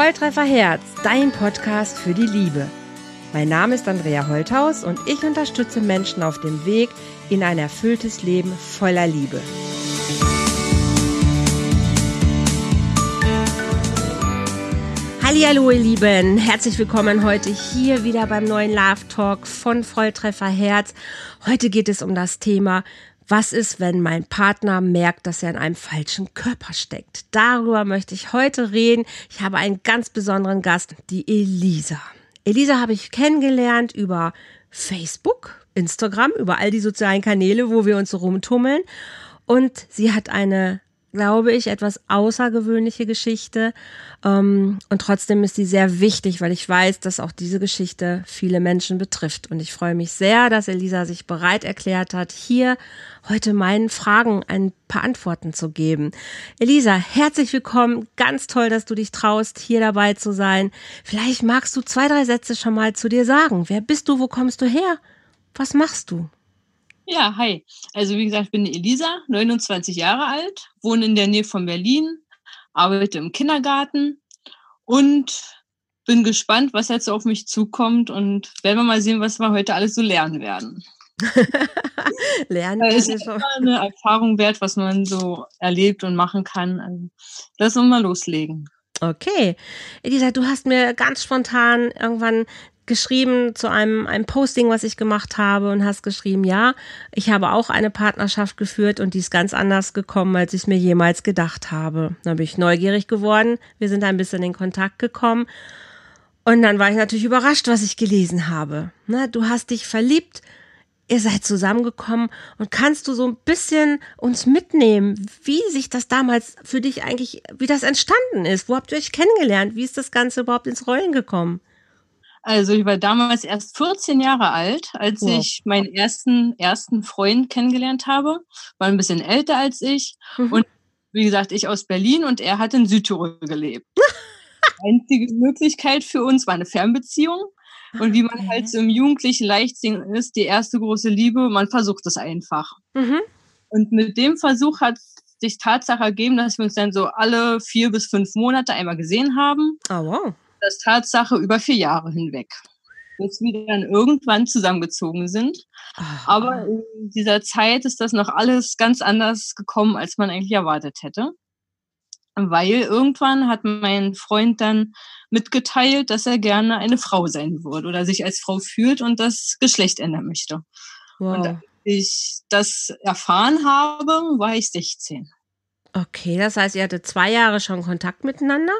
Volltreffer Herz, dein Podcast für die Liebe. Mein Name ist Andrea Holthaus und ich unterstütze Menschen auf dem Weg in ein erfülltes Leben voller Liebe. Hallo ihr Lieben, herzlich willkommen heute hier wieder beim neuen Love Talk von Volltreffer Herz. Heute geht es um das Thema was ist, wenn mein Partner merkt, dass er in einem falschen Körper steckt? Darüber möchte ich heute reden. Ich habe einen ganz besonderen Gast, die Elisa. Elisa habe ich kennengelernt über Facebook, Instagram, über all die sozialen Kanäle, wo wir uns rumtummeln. Und sie hat eine glaube ich, etwas außergewöhnliche Geschichte. Ähm, und trotzdem ist sie sehr wichtig, weil ich weiß, dass auch diese Geschichte viele Menschen betrifft. Und ich freue mich sehr, dass Elisa sich bereit erklärt hat, hier heute meinen Fragen ein paar Antworten zu geben. Elisa, herzlich willkommen. Ganz toll, dass du dich traust, hier dabei zu sein. Vielleicht magst du zwei, drei Sätze schon mal zu dir sagen. Wer bist du? Wo kommst du her? Was machst du? Ja, hi. Also wie gesagt, ich bin Elisa, 29 Jahre alt, wohne in der Nähe von Berlin, arbeite im Kindergarten und bin gespannt, was jetzt auf mich zukommt und werden wir mal sehen, was wir heute alles so lernen werden. lernen es ist immer eine Erfahrung wert, was man so erlebt und machen kann. Also, lass uns mal loslegen. Okay. Elisa, du hast mir ganz spontan irgendwann geschrieben zu einem, einem Posting, was ich gemacht habe und hast geschrieben, ja, ich habe auch eine Partnerschaft geführt und die ist ganz anders gekommen, als ich mir jemals gedacht habe. Dann bin ich neugierig geworden. Wir sind ein bisschen in Kontakt gekommen. Und dann war ich natürlich überrascht, was ich gelesen habe. Na, du hast dich verliebt, ihr seid zusammengekommen und kannst du so ein bisschen uns mitnehmen, wie sich das damals für dich eigentlich, wie das entstanden ist? Wo habt ihr euch kennengelernt? Wie ist das Ganze überhaupt ins Rollen gekommen? Also ich war damals erst 14 Jahre alt, als ja. ich meinen ersten, ersten Freund kennengelernt habe. War ein bisschen älter als ich. Mhm. Und wie gesagt, ich aus Berlin und er hat in Südtirol gelebt. Die einzige Möglichkeit für uns war eine Fernbeziehung. Und wie man halt so im jugendlichen Leichtsinn ist, die erste große Liebe, man versucht es einfach. Mhm. Und mit dem Versuch hat sich Tatsache ergeben, dass wir uns dann so alle vier bis fünf Monate einmal gesehen haben. Oh, wow das Tatsache über vier Jahre hinweg, bis wir dann irgendwann zusammengezogen sind. Aber in dieser Zeit ist das noch alles ganz anders gekommen, als man eigentlich erwartet hätte. Weil irgendwann hat mein Freund dann mitgeteilt, dass er gerne eine Frau sein würde oder sich als Frau fühlt und das Geschlecht ändern möchte. Wow. Und als ich das erfahren habe, war ich 16. Okay, das heißt, ihr hattet zwei Jahre schon Kontakt miteinander.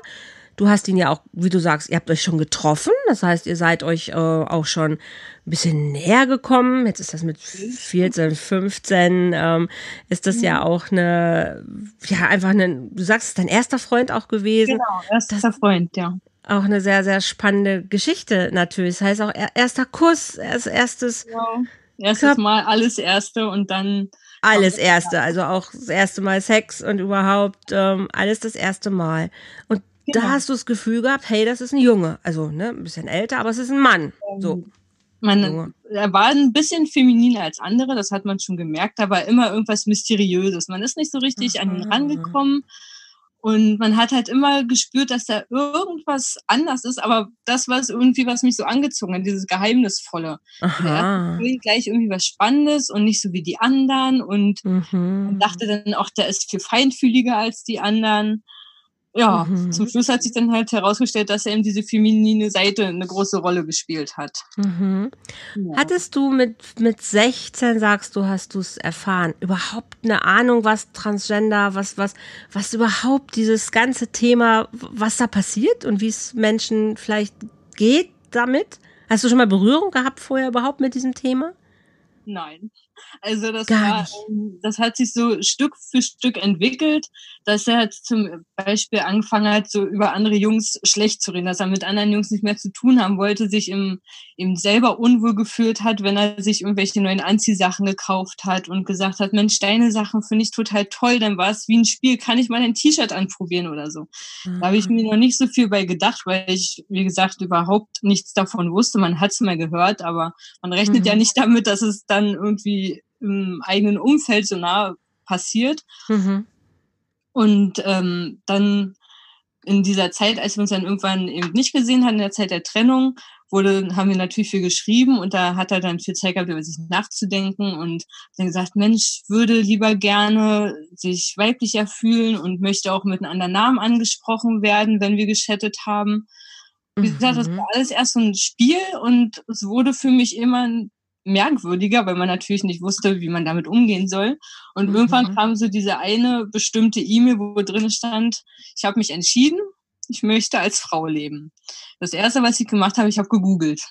Du hast ihn ja auch, wie du sagst, ihr habt euch schon getroffen. Das heißt, ihr seid euch äh, auch schon ein bisschen näher gekommen. Jetzt ist das mit 14, 15, ähm, ist das ja auch eine, ja, einfach eine, du sagst, es ist dein erster Freund auch gewesen. Genau, erster das, Freund, ja. Auch eine sehr, sehr spannende Geschichte natürlich. Das heißt auch erster Kuss, erst, erstes. Genau. Erstes Mal alles Erste und dann alles erste, also auch das erste Mal Sex und überhaupt ähm, alles das erste Mal. Und Genau. Da hast du das Gefühl gehabt, hey, das ist ein Junge. Also, ne, ein bisschen älter, aber es ist ein Mann. So. Ähm, man, er war ein bisschen femininer als andere, das hat man schon gemerkt, aber immer irgendwas Mysteriöses. Man ist nicht so richtig an ihn rangekommen. Und man hat halt immer gespürt, dass da irgendwas anders ist, aber das war es irgendwie, was mich so angezogen hat, dieses Geheimnisvolle. Aha. gleich irgendwie was Spannendes und nicht so wie die anderen und mhm. man dachte dann auch, der ist viel feinfühliger als die anderen ja, mhm. zum Schluss hat sich dann halt herausgestellt, dass er eben diese feminine Seite eine große Rolle gespielt hat. Mhm. Ja. Hattest du mit, mit 16, sagst du, hast du es erfahren, überhaupt eine Ahnung, was Transgender, was, was, was überhaupt dieses ganze Thema, was da passiert und wie es Menschen vielleicht geht damit? Hast du schon mal Berührung gehabt vorher überhaupt mit diesem Thema? Nein. Also das war, ähm, das hat sich so Stück für Stück entwickelt, dass er halt zum Beispiel angefangen hat, so über andere Jungs schlecht zu reden, dass er mit anderen Jungs nicht mehr zu tun haben wollte, sich im, eben selber unwohl gefühlt hat, wenn er sich irgendwelche neuen Anziehsachen gekauft hat und gesagt hat, Mensch, deine Sachen finde ich total toll, dann war es wie ein Spiel, kann ich mal ein T-Shirt anprobieren oder so. Mhm. Da habe ich mir noch nicht so viel bei gedacht, weil ich, wie gesagt, überhaupt nichts davon wusste. Man hat es mal gehört, aber man rechnet mhm. ja nicht damit, dass es dann irgendwie im eigenen Umfeld so nah passiert. Mhm. Und ähm, dann in dieser Zeit, als wir uns dann irgendwann eben nicht gesehen hatten, in der Zeit der Trennung, wurde, haben wir natürlich viel geschrieben und da hat er dann viel Zeit gehabt, über sich nachzudenken und dann gesagt, Mensch, würde lieber gerne sich weiblicher fühlen und möchte auch mit einem anderen Namen angesprochen werden, wenn wir geschattet haben. Wie gesagt, das mhm. war alles erst so ein Spiel und es wurde für mich immer merkwürdiger, weil man natürlich nicht wusste, wie man damit umgehen soll. Und mhm. irgendwann kam so diese eine bestimmte E-Mail, wo drin stand, ich habe mich entschieden, ich möchte als Frau leben. Das erste, was ich gemacht habe, ich habe gegoogelt.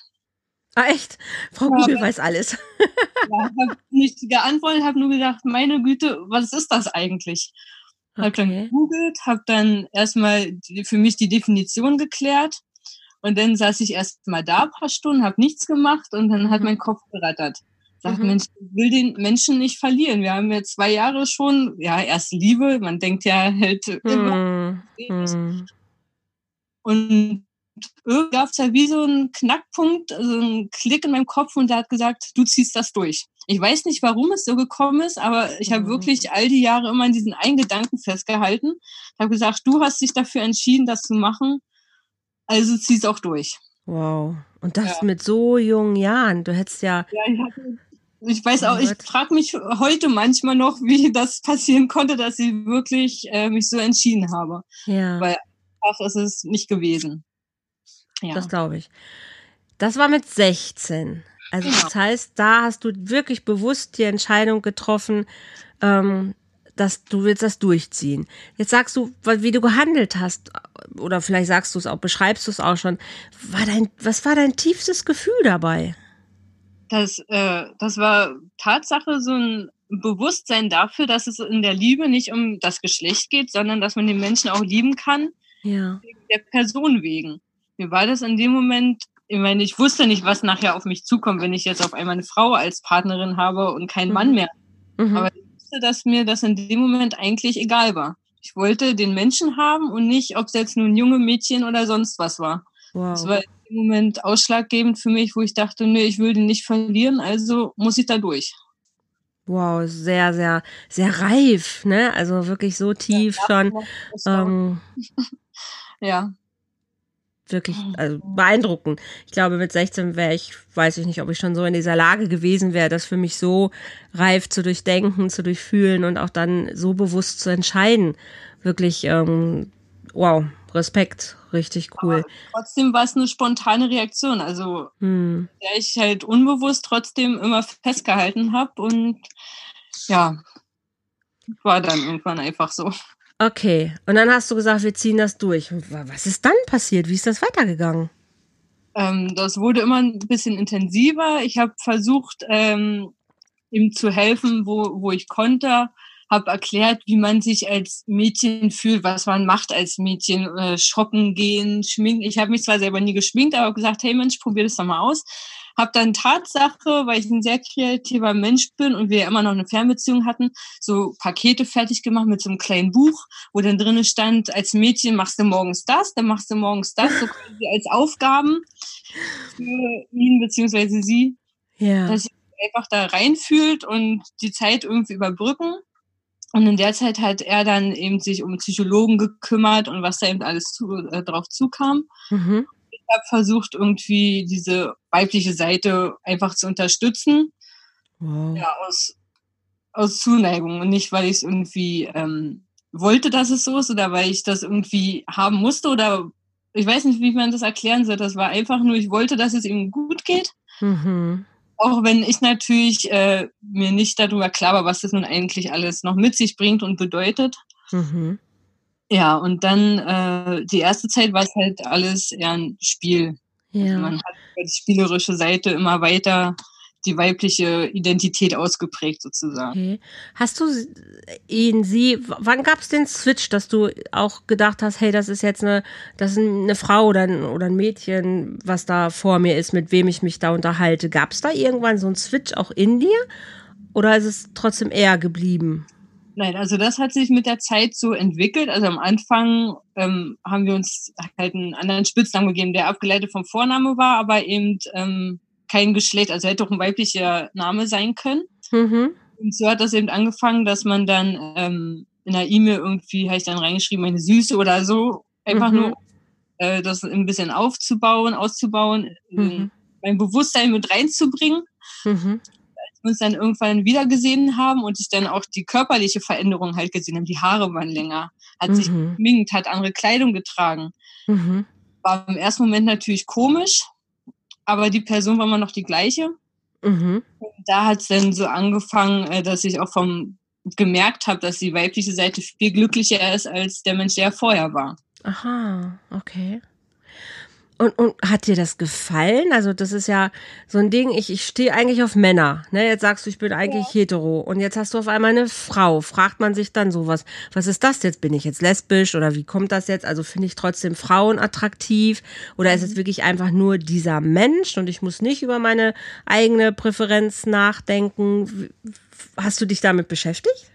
Ah, echt? Frau ja, Google weiß alles. ja, habe nicht geantwortet, habe nur gedacht, meine Güte, was ist das eigentlich? Okay. Habe dann gegoogelt, habe dann erstmal für mich die Definition geklärt und dann saß ich erst mal da ein paar Stunden, habe nichts gemacht und dann hat mhm. mein Kopf gerattert. Sagt, mhm. Mensch, ich will den Menschen nicht verlieren. Wir haben ja zwei Jahre schon, ja, erst Liebe, man denkt ja halt immer. Mhm. Und irgendwie gab es ja wie so einen Knackpunkt, so einen Klick in meinem Kopf und der hat gesagt, du ziehst das durch. Ich weiß nicht, warum es so gekommen ist, aber ich habe mhm. wirklich all die Jahre immer an diesen einen Gedanken festgehalten. Ich habe gesagt, du hast dich dafür entschieden, das zu machen, also zieh es auch durch. Wow. Und das ja. mit so jungen Jahren. Du hättest ja. ja ich, hatte, ich weiß auch, ich frage mich heute manchmal noch, wie das passieren konnte, dass ich wirklich äh, mich so entschieden habe. Ja. Weil einfach ist es nicht gewesen. Ja. Das glaube ich. Das war mit 16. Also genau. das heißt, da hast du wirklich bewusst die Entscheidung getroffen, ähm, dass du willst das durchziehen. Jetzt sagst du, wie du gehandelt hast, oder vielleicht sagst du es auch, beschreibst du es auch schon. War dein, was war dein tiefstes Gefühl dabei? Das, äh, das war Tatsache so ein Bewusstsein dafür, dass es in der Liebe nicht um das Geschlecht geht, sondern dass man den Menschen auch lieben kann, ja. der Person wegen. Mir war das in dem Moment, ich meine, ich wusste nicht, was nachher auf mich zukommt, wenn ich jetzt auf einmal eine Frau als Partnerin habe und keinen mhm. Mann mehr. Mhm. Aber wusste, dass mir das in dem Moment eigentlich egal war. Ich wollte den Menschen haben und nicht, ob es jetzt nun junge Mädchen oder sonst was war. Wow. Das war in dem Moment ausschlaggebend für mich, wo ich dachte, nee, ich will den nicht verlieren, also muss ich da durch. Wow, sehr, sehr, sehr reif, ne? Also wirklich so tief ja, schon. Ähm, ja wirklich also beeindruckend. Ich glaube, mit 16 wäre ich, weiß ich nicht, ob ich schon so in dieser Lage gewesen wäre, das für mich so reif zu durchdenken, zu durchfühlen und auch dann so bewusst zu entscheiden. Wirklich, ähm, wow, Respekt, richtig cool. Aber trotzdem war es eine spontane Reaktion, also hm. der ich halt unbewusst trotzdem immer festgehalten habe und ja, war dann irgendwann einfach so. Okay, und dann hast du gesagt, wir ziehen das durch. Was ist dann passiert? Wie ist das weitergegangen? Ähm, das wurde immer ein bisschen intensiver. Ich habe versucht, ähm, ihm zu helfen, wo, wo ich konnte. Habe erklärt, wie man sich als Mädchen fühlt, was man macht als Mädchen, äh, shoppen gehen, schminken. Ich habe mich zwar selber nie geschminkt, aber gesagt, hey Mensch, probier das doch mal aus. Habe dann Tatsache, weil ich ein sehr kreativer Mensch bin und wir immer noch eine Fernbeziehung hatten, so Pakete fertig gemacht mit so einem kleinen Buch, wo dann drinnen stand, als Mädchen machst du morgens das, dann machst du morgens das, so quasi als Aufgaben für ihn bzw. sie, ja. dass sich einfach da reinfühlt und die Zeit irgendwie überbrücken. Und in der Zeit hat er dann eben sich um Psychologen gekümmert und was da eben alles zu, äh, drauf zukam. Mhm habe versucht, irgendwie diese weibliche Seite einfach zu unterstützen. Wow. Ja, aus, aus Zuneigung und nicht, weil ich es irgendwie ähm, wollte, dass es so ist oder weil ich das irgendwie haben musste oder ich weiß nicht, wie man das erklären soll. Das war einfach nur, ich wollte, dass es ihm gut geht. Mhm. Auch wenn ich natürlich äh, mir nicht darüber klar war, was das nun eigentlich alles noch mit sich bringt und bedeutet. Mhm. Ja, und dann äh, die erste Zeit war es halt alles eher ein Spiel. Ja. Man hat die spielerische Seite immer weiter die weibliche Identität ausgeprägt sozusagen. Okay. Hast du ihn, sie, wann gab es den Switch, dass du auch gedacht hast, hey, das ist jetzt eine, das ist eine Frau oder ein, oder ein Mädchen, was da vor mir ist, mit wem ich mich da unterhalte. Gab es da irgendwann so einen Switch auch in dir? Oder ist es trotzdem eher geblieben? Nein, also das hat sich mit der Zeit so entwickelt. Also am Anfang ähm, haben wir uns halt einen anderen Spitznamen gegeben, der abgeleitet vom Vorname war, aber eben ähm, kein Geschlecht, also hätte auch ein weiblicher Name sein können. Mhm. Und so hat das eben angefangen, dass man dann ähm, in der E-Mail irgendwie, habe ich dann reingeschrieben, meine Süße oder so. Einfach mhm. nur, äh, das ein bisschen aufzubauen, auszubauen, mhm. mein Bewusstsein mit reinzubringen. Mhm. Wir uns dann irgendwann wiedergesehen haben und ich dann auch die körperliche Veränderung halt gesehen habe, die Haare waren länger, hat sich mhm. geschminkt, hat andere Kleidung getragen. Mhm. War im ersten Moment natürlich komisch, aber die Person war immer noch die gleiche. Mhm. da hat es dann so angefangen, äh, dass ich auch vom gemerkt habe, dass die weibliche Seite viel glücklicher ist als der Mensch, der vorher war. Aha, okay. Und, und hat dir das gefallen? Also das ist ja so ein Ding, ich, ich stehe eigentlich auf Männer. Ne? Jetzt sagst du, ich bin eigentlich ja. hetero. Und jetzt hast du auf einmal eine Frau. Fragt man sich dann sowas, was ist das jetzt? Bin ich jetzt lesbisch oder wie kommt das jetzt? Also finde ich trotzdem Frauen attraktiv? Oder ist es mhm. wirklich einfach nur dieser Mensch und ich muss nicht über meine eigene Präferenz nachdenken? Hast du dich damit beschäftigt?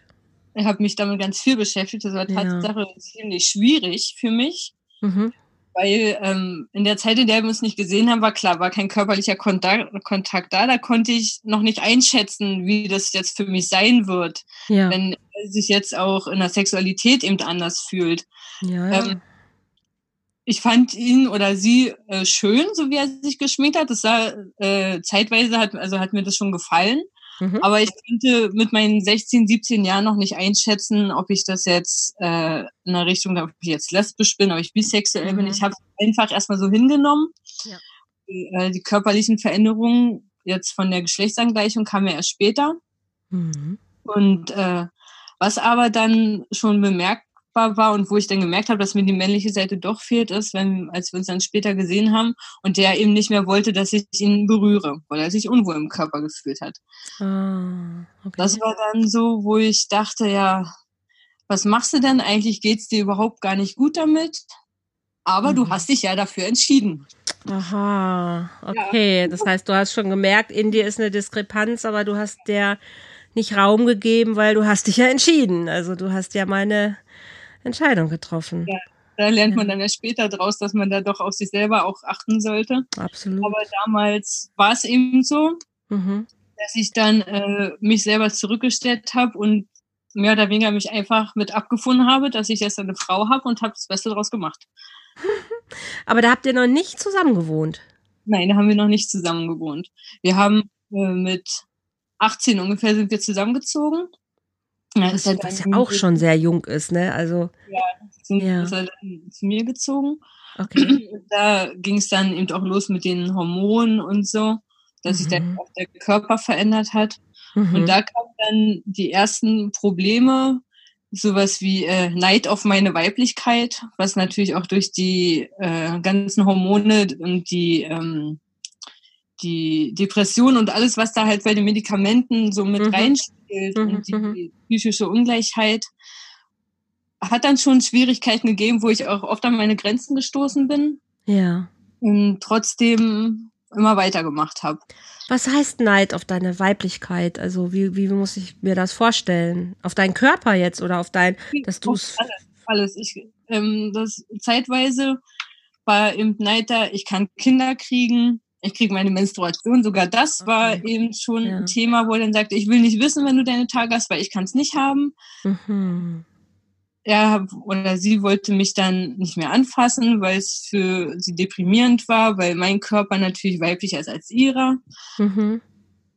Ich habe mich damit ganz viel beschäftigt. Das war Tatsache ja. ziemlich schwierig für mich. Mhm weil ähm, in der Zeit, in der wir uns nicht gesehen haben, war klar, war kein körperlicher Kontakt, Kontakt da. Da konnte ich noch nicht einschätzen, wie das jetzt für mich sein wird, ja. wenn er sich jetzt auch in der Sexualität eben anders fühlt. Ja, ja. Ähm, ich fand ihn oder sie äh, schön, so wie er sich geschminkt hat. Das sah äh, zeitweise hat, also hat mir das schon gefallen. Mhm. Aber ich konnte mit meinen 16, 17 Jahren noch nicht einschätzen, ob ich das jetzt äh, in der Richtung, ob ich jetzt lesbisch bin, ob ich bisexuell mhm. bin. Ich habe einfach erstmal so hingenommen. Ja. Die, äh, die körperlichen Veränderungen jetzt von der Geschlechtsangleichung kamen ja erst später. Mhm. Und äh, was aber dann schon bemerkt sichtbar war und wo ich dann gemerkt habe, dass mir die männliche Seite doch fehlt, ist, wenn, als wir uns dann später gesehen haben und der eben nicht mehr wollte, dass ich ihn berühre, weil er sich unwohl im Körper gefühlt hat. Ah, okay. Das war dann so, wo ich dachte, ja, was machst du denn eigentlich? Geht's dir überhaupt gar nicht gut damit? Aber mhm. du hast dich ja dafür entschieden. Aha, okay. Ja. Das heißt, du hast schon gemerkt, in dir ist eine Diskrepanz, aber du hast der nicht Raum gegeben, weil du hast dich ja entschieden. Also du hast ja meine Entscheidung getroffen. Ja, da lernt man dann ja später draus, dass man da doch auf sich selber auch achten sollte. Absolut. Aber damals war es eben so, mhm. dass ich dann äh, mich selber zurückgestellt habe und mehr oder weniger mich einfach mit abgefunden habe, dass ich jetzt eine Frau habe und habe das Beste daraus gemacht. Aber da habt ihr noch nicht zusammen gewohnt? Nein, da haben wir noch nicht zusammen gewohnt. Wir haben äh, mit 18 ungefähr sind wir zusammengezogen ja, was, halt was ja auch schon sehr jung ist, ne? Also. Ja, sind, ja. ist halt zu mir gezogen. Okay. Da ging es dann eben auch los mit den Hormonen und so, dass mhm. sich dann auch der Körper verändert hat. Mhm. Und da kamen dann die ersten Probleme, sowas wie äh, Neid auf meine Weiblichkeit, was natürlich auch durch die äh, ganzen Hormone und die ähm, die Depression und alles, was da halt bei den Medikamenten so mit mhm. reinspielt mhm. und die, mhm. psychische Ungleichheit, hat dann schon Schwierigkeiten gegeben, wo ich auch oft an meine Grenzen gestoßen bin. Ja. Und trotzdem immer weitergemacht habe. Was heißt Neid auf deine Weiblichkeit? Also wie, wie muss ich mir das vorstellen? Auf deinen Körper jetzt oder auf dein, dass du es... Alles, alles. Ich, ähm, das zeitweise war im Neid da, ich kann Kinder kriegen, ich kriege meine Menstruation. Sogar das okay. war eben schon ja. ein Thema, wo er dann sagte, ich will nicht wissen, wenn du deine Tage hast, weil ich kann es nicht haben. Mhm. Er oder sie wollte mich dann nicht mehr anfassen, weil es für sie deprimierend war, weil mein Körper natürlich weiblicher ist als ihrer. Mhm.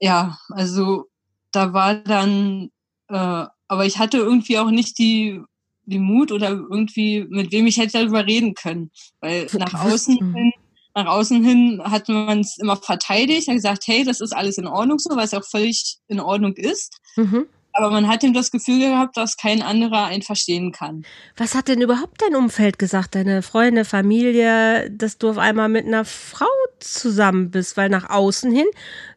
Ja, also da war dann, äh, aber ich hatte irgendwie auch nicht die die Mut oder irgendwie mit wem ich hätte darüber reden können, weil nach außen hin nach außen hin hat man es immer verteidigt, hat gesagt, hey, das ist alles in Ordnung so, was auch völlig in Ordnung ist. Mhm. Aber man hat ihm das Gefühl gehabt, dass kein anderer einen verstehen kann. Was hat denn überhaupt dein Umfeld gesagt, deine Freunde, Familie, dass du auf einmal mit einer Frau zusammen bist? Weil nach außen hin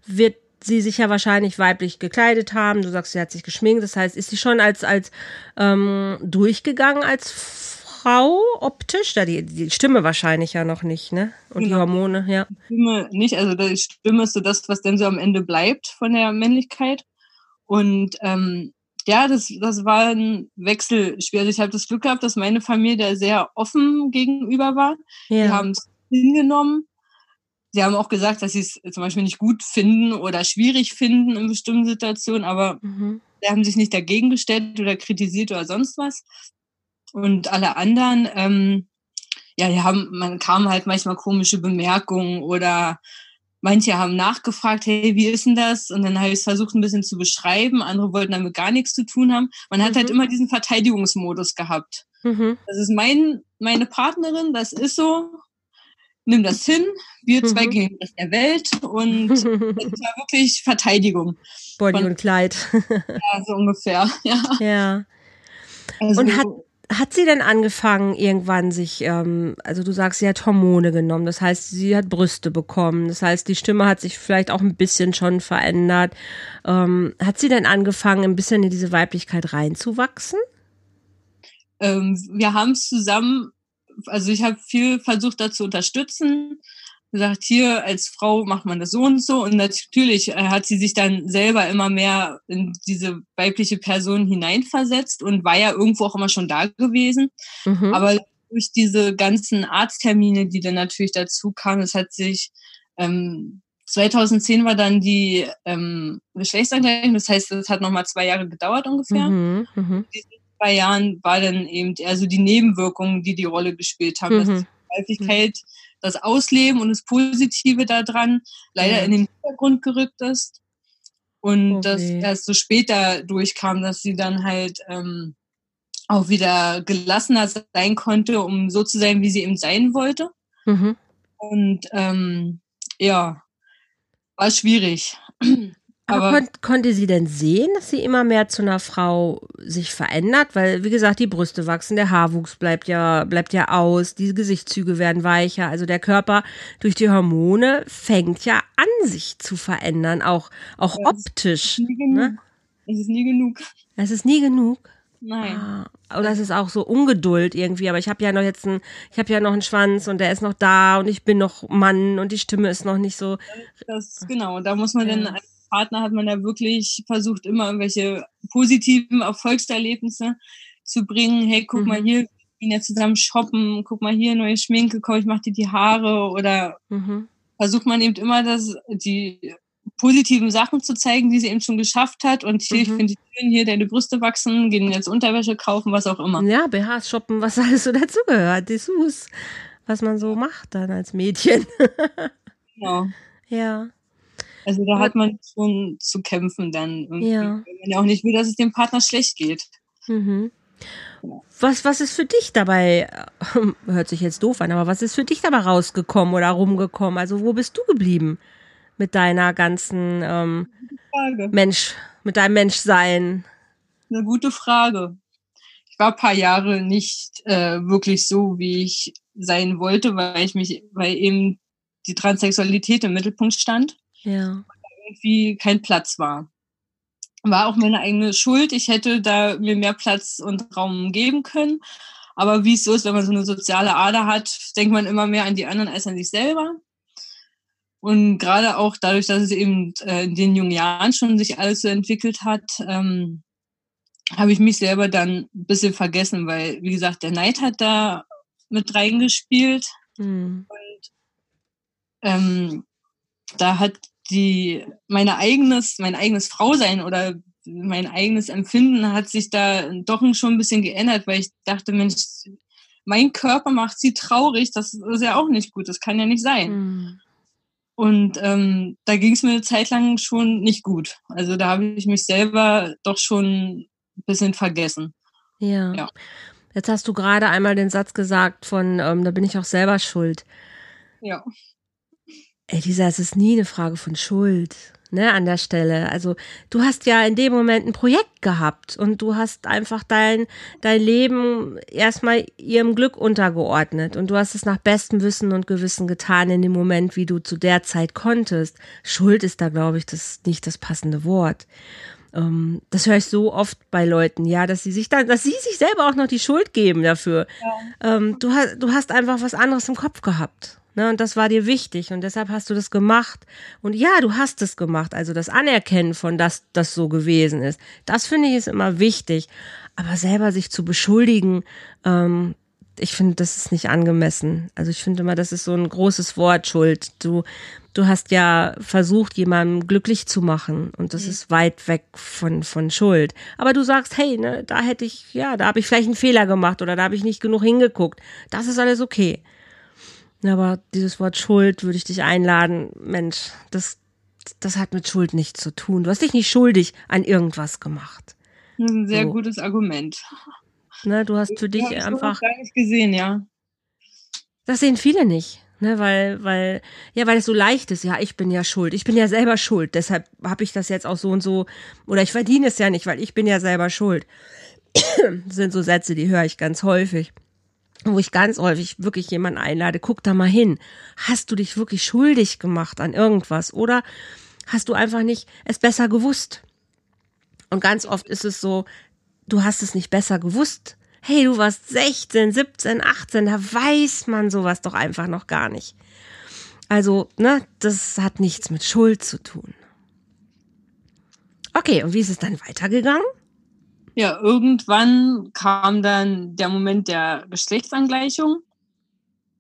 wird sie sich ja wahrscheinlich weiblich gekleidet haben. Du sagst, sie hat sich geschminkt. Das heißt, ist sie schon als, als ähm, durchgegangen als Frau optisch? Da die, die Stimme wahrscheinlich ja noch nicht, ne? Und genau. die Hormone, ja. Die Stimme nicht, also die Stimme ist so das, was dann so am Ende bleibt von der Männlichkeit. Und ähm, ja, das, das war ein Wechselspiel. Also ich habe das Glück gehabt, dass meine Familie da sehr offen gegenüber war. Ja. Die haben es hingenommen. Sie haben auch gesagt, dass sie es zum Beispiel nicht gut finden oder schwierig finden in bestimmten Situationen, aber mhm. sie haben sich nicht dagegen gestellt oder kritisiert oder sonst was. Und alle anderen, ähm, ja, die haben, man kam halt manchmal komische Bemerkungen oder manche haben nachgefragt, hey, wie ist denn das? Und dann habe ich es versucht, ein bisschen zu beschreiben. Andere wollten damit gar nichts zu tun haben. Man hat halt mhm. halt immer diesen Verteidigungsmodus gehabt. Mhm. Das ist mein, meine Partnerin, das ist so. Nimm das hin, wir zwei mhm. gehen das der Welt und das war wirklich Verteidigung. Body Von, und Kleid. ja, so ungefähr. Ja. ja. Also, und hat, hat sie denn angefangen, irgendwann sich, ähm, also du sagst, sie hat Hormone genommen, das heißt, sie hat Brüste bekommen, das heißt, die Stimme hat sich vielleicht auch ein bisschen schon verändert. Ähm, hat sie denn angefangen, ein bisschen in diese Weiblichkeit reinzuwachsen? Ähm, wir haben es zusammen, also ich habe viel versucht, da zu unterstützen gesagt, hier als Frau macht man das so und so. Und natürlich äh, hat sie sich dann selber immer mehr in diese weibliche Person hineinversetzt und war ja irgendwo auch immer schon da gewesen. Mhm. Aber durch diese ganzen Arzttermine, die dann natürlich dazu kamen, es hat sich ähm, 2010 war dann die ähm, Geschlechtsangleichung, das heißt, es hat nochmal zwei Jahre gedauert ungefähr. Mhm, mh. In diesen zwei Jahren war dann eben eher so die Nebenwirkungen, die die Rolle gespielt haben. Mhm. Dass die Weiblichkeit das Ausleben und das Positive daran leider in den Hintergrund gerückt ist. Und okay. das erst so später durchkam, dass sie dann halt ähm, auch wieder gelassener sein konnte, um so zu sein, wie sie eben sein wollte. Mhm. Und ähm, ja, war schwierig. Aber, Aber kon konnte sie denn sehen, dass sie immer mehr zu einer Frau sich verändert? Weil, wie gesagt, die Brüste wachsen, der Haarwuchs bleibt ja, bleibt ja aus, die Gesichtszüge werden weicher. Also der Körper durch die Hormone fängt ja an, sich zu verändern, auch, auch ja, optisch. Es ist, ne? es ist nie genug. Es ist nie genug. Nein. Ah, oder es ist auch so Ungeduld irgendwie, aber ich habe ja noch jetzt einen, ich habe ja noch einen Schwanz und der ist noch da und ich bin noch Mann und die Stimme ist noch nicht so. Das genau, da muss man ja. dann Partner hat man da wirklich versucht, immer irgendwelche positiven Erfolgserlebnisse zu bringen. Hey, guck mhm. mal hier, wir gehen ja zusammen shoppen, guck mal hier, neue Schminke, komm, ich mach dir die Haare oder mhm. versucht man eben immer, das, die positiven Sachen zu zeigen, die sie eben schon geschafft hat. Und hier, mhm. ich finde die schön, hier deine Brüste wachsen, gehen jetzt Unterwäsche kaufen, was auch immer. Ja, BHs shoppen, was alles so dazugehört, Dessous, was man so macht dann als Mädchen. genau. Ja. Also da hat man schon zu kämpfen dann. Irgendwie. Ja. Wenn man ja auch nicht will, dass es dem Partner schlecht geht. Mhm. Was, was ist für dich dabei, hört sich jetzt doof an, aber was ist für dich dabei rausgekommen oder rumgekommen? Also wo bist du geblieben mit deiner ganzen ähm, Mensch, mit deinem Menschsein? Eine gute Frage. Ich war ein paar Jahre nicht äh, wirklich so, wie ich sein wollte, weil ich mich, weil eben die Transsexualität im Mittelpunkt stand ja. irgendwie kein Platz war. War auch meine eigene Schuld. Ich hätte da mir mehr Platz und Raum geben können. Aber wie es so ist, wenn man so eine soziale Ader hat, denkt man immer mehr an die anderen als an sich selber. Und gerade auch dadurch, dass es eben äh, in den jungen Jahren schon sich alles so entwickelt hat, ähm, habe ich mich selber dann ein bisschen vergessen, weil, wie gesagt, der Neid hat da mit reingespielt. Mhm. Und ähm, da hat die, meine eigenes, mein eigenes Frausein oder mein eigenes Empfinden hat sich da doch schon ein bisschen geändert, weil ich dachte, Mensch, mein Körper macht sie traurig, das ist ja auch nicht gut, das kann ja nicht sein. Mhm. Und ähm, da ging es mir eine Zeit lang schon nicht gut. Also da habe ich mich selber doch schon ein bisschen vergessen. Ja. ja. Jetzt hast du gerade einmal den Satz gesagt von, ähm, da bin ich auch selber schuld. Ja. Ey, Lisa, es ist nie eine Frage von Schuld, ne, an der Stelle. Also, du hast ja in dem Moment ein Projekt gehabt und du hast einfach dein, dein Leben erstmal ihrem Glück untergeordnet und du hast es nach bestem Wissen und Gewissen getan in dem Moment, wie du zu der Zeit konntest. Schuld ist da, glaube ich, das nicht das passende Wort. Ähm, das höre ich so oft bei Leuten, ja, dass sie sich dann, dass sie sich selber auch noch die Schuld geben dafür. Ja. Ähm, du, hast, du hast einfach was anderes im Kopf gehabt. Ne, und das war dir wichtig und deshalb hast du das gemacht. Und ja, du hast es gemacht. Also das Anerkennen von, dass das so gewesen ist. Das finde ich ist immer wichtig. Aber selber sich zu beschuldigen, ähm, ich finde, das ist nicht angemessen. Also ich finde immer, das ist so ein großes Wort, Schuld. Du, du hast ja versucht, jemanden glücklich zu machen und das mhm. ist weit weg von, von Schuld. Aber du sagst, hey, ne, da hätte ich, ja, da habe ich vielleicht einen Fehler gemacht oder da habe ich nicht genug hingeguckt. Das ist alles okay. Aber dieses Wort Schuld würde ich dich einladen, Mensch, das, das hat mit Schuld nichts zu tun. Du hast dich nicht schuldig an irgendwas gemacht. Ein sehr so. gutes Argument. Ne, du hast für dich ich einfach. gar nicht gesehen, ja. Das sehen viele nicht. Ne, weil, weil, ja, weil es so leicht ist, ja, ich bin ja schuld. Ich bin ja selber schuld. Deshalb habe ich das jetzt auch so und so, oder ich verdiene es ja nicht, weil ich bin ja selber schuld. das sind so Sätze, die höre ich ganz häufig. Wo ich ganz häufig wirklich jemanden einlade, guck da mal hin. Hast du dich wirklich schuldig gemacht an irgendwas? Oder hast du einfach nicht es besser gewusst? Und ganz oft ist es so, du hast es nicht besser gewusst. Hey, du warst 16, 17, 18, da weiß man sowas doch einfach noch gar nicht. Also, ne, das hat nichts mit Schuld zu tun. Okay, und wie ist es dann weitergegangen? Ja, irgendwann kam dann der Moment der Geschlechtsangleichung.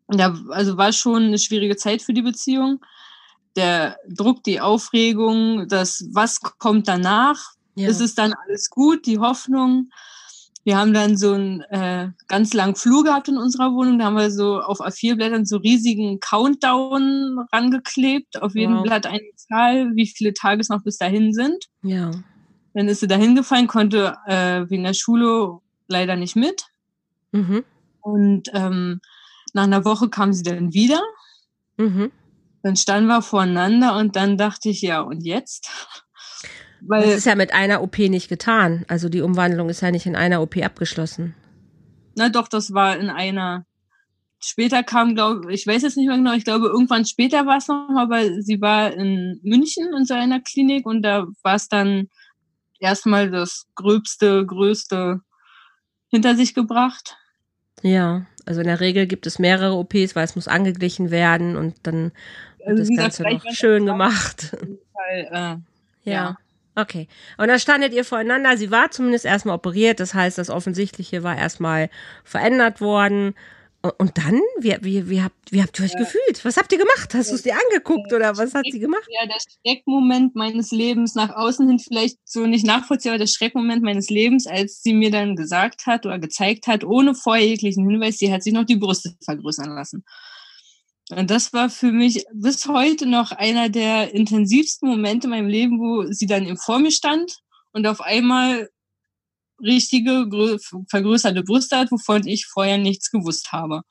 Da, also war schon eine schwierige Zeit für die Beziehung. Der Druck, die Aufregung, das, was kommt danach, ja. Es ist dann alles gut, die Hoffnung. Wir haben dann so einen äh, ganz langen Flur gehabt in unserer Wohnung. Da haben wir so auf A4-Blättern so riesigen Countdown rangeklebt. Auf jedem wow. Blatt eine Zahl, wie viele Tage es noch bis dahin sind. Ja. Dann ist sie da hingefallen, konnte äh, wegen der Schule leider nicht mit. Mhm. Und ähm, nach einer Woche kam sie dann wieder. Mhm. Dann standen wir voreinander und dann dachte ich, ja, und jetzt? Weil das ist ja mit einer OP nicht getan. Also die Umwandlung ist ja nicht in einer OP abgeschlossen. Na doch, das war in einer. Später kam, glaube ich, weiß jetzt nicht mehr genau, ich glaube, irgendwann später war es noch, aber sie war in München in so einer Klinik und da war es dann erstmal das gröbste, größte hinter sich gebracht. Ja, also in der Regel gibt es mehrere OPs, weil es muss angeglichen werden und dann wird also das Ganze noch schön gemacht. Fall, äh, ja. ja. Okay. Und da standet ihr voreinander. Sie war zumindest erstmal operiert. Das heißt, das Offensichtliche war erstmal verändert worden. Und dann, wie, wie, wie, habt, wie habt ihr euch ja. gefühlt? Was habt ihr gemacht? Hast du es dir angeguckt oder was hat sie gemacht? Ja, der Schreckmoment meines Lebens nach außen hin vielleicht so nicht nachvollziehbar, der Schreckmoment meines Lebens, als sie mir dann gesagt hat oder gezeigt hat, ohne vorher jeglichen Hinweis, sie hat sich noch die Brüste vergrößern lassen. Und das war für mich bis heute noch einer der intensivsten Momente in meinem Leben, wo sie dann vor mir stand und auf einmal richtige, vergrößerte Brüste hat, wovon ich vorher nichts gewusst habe.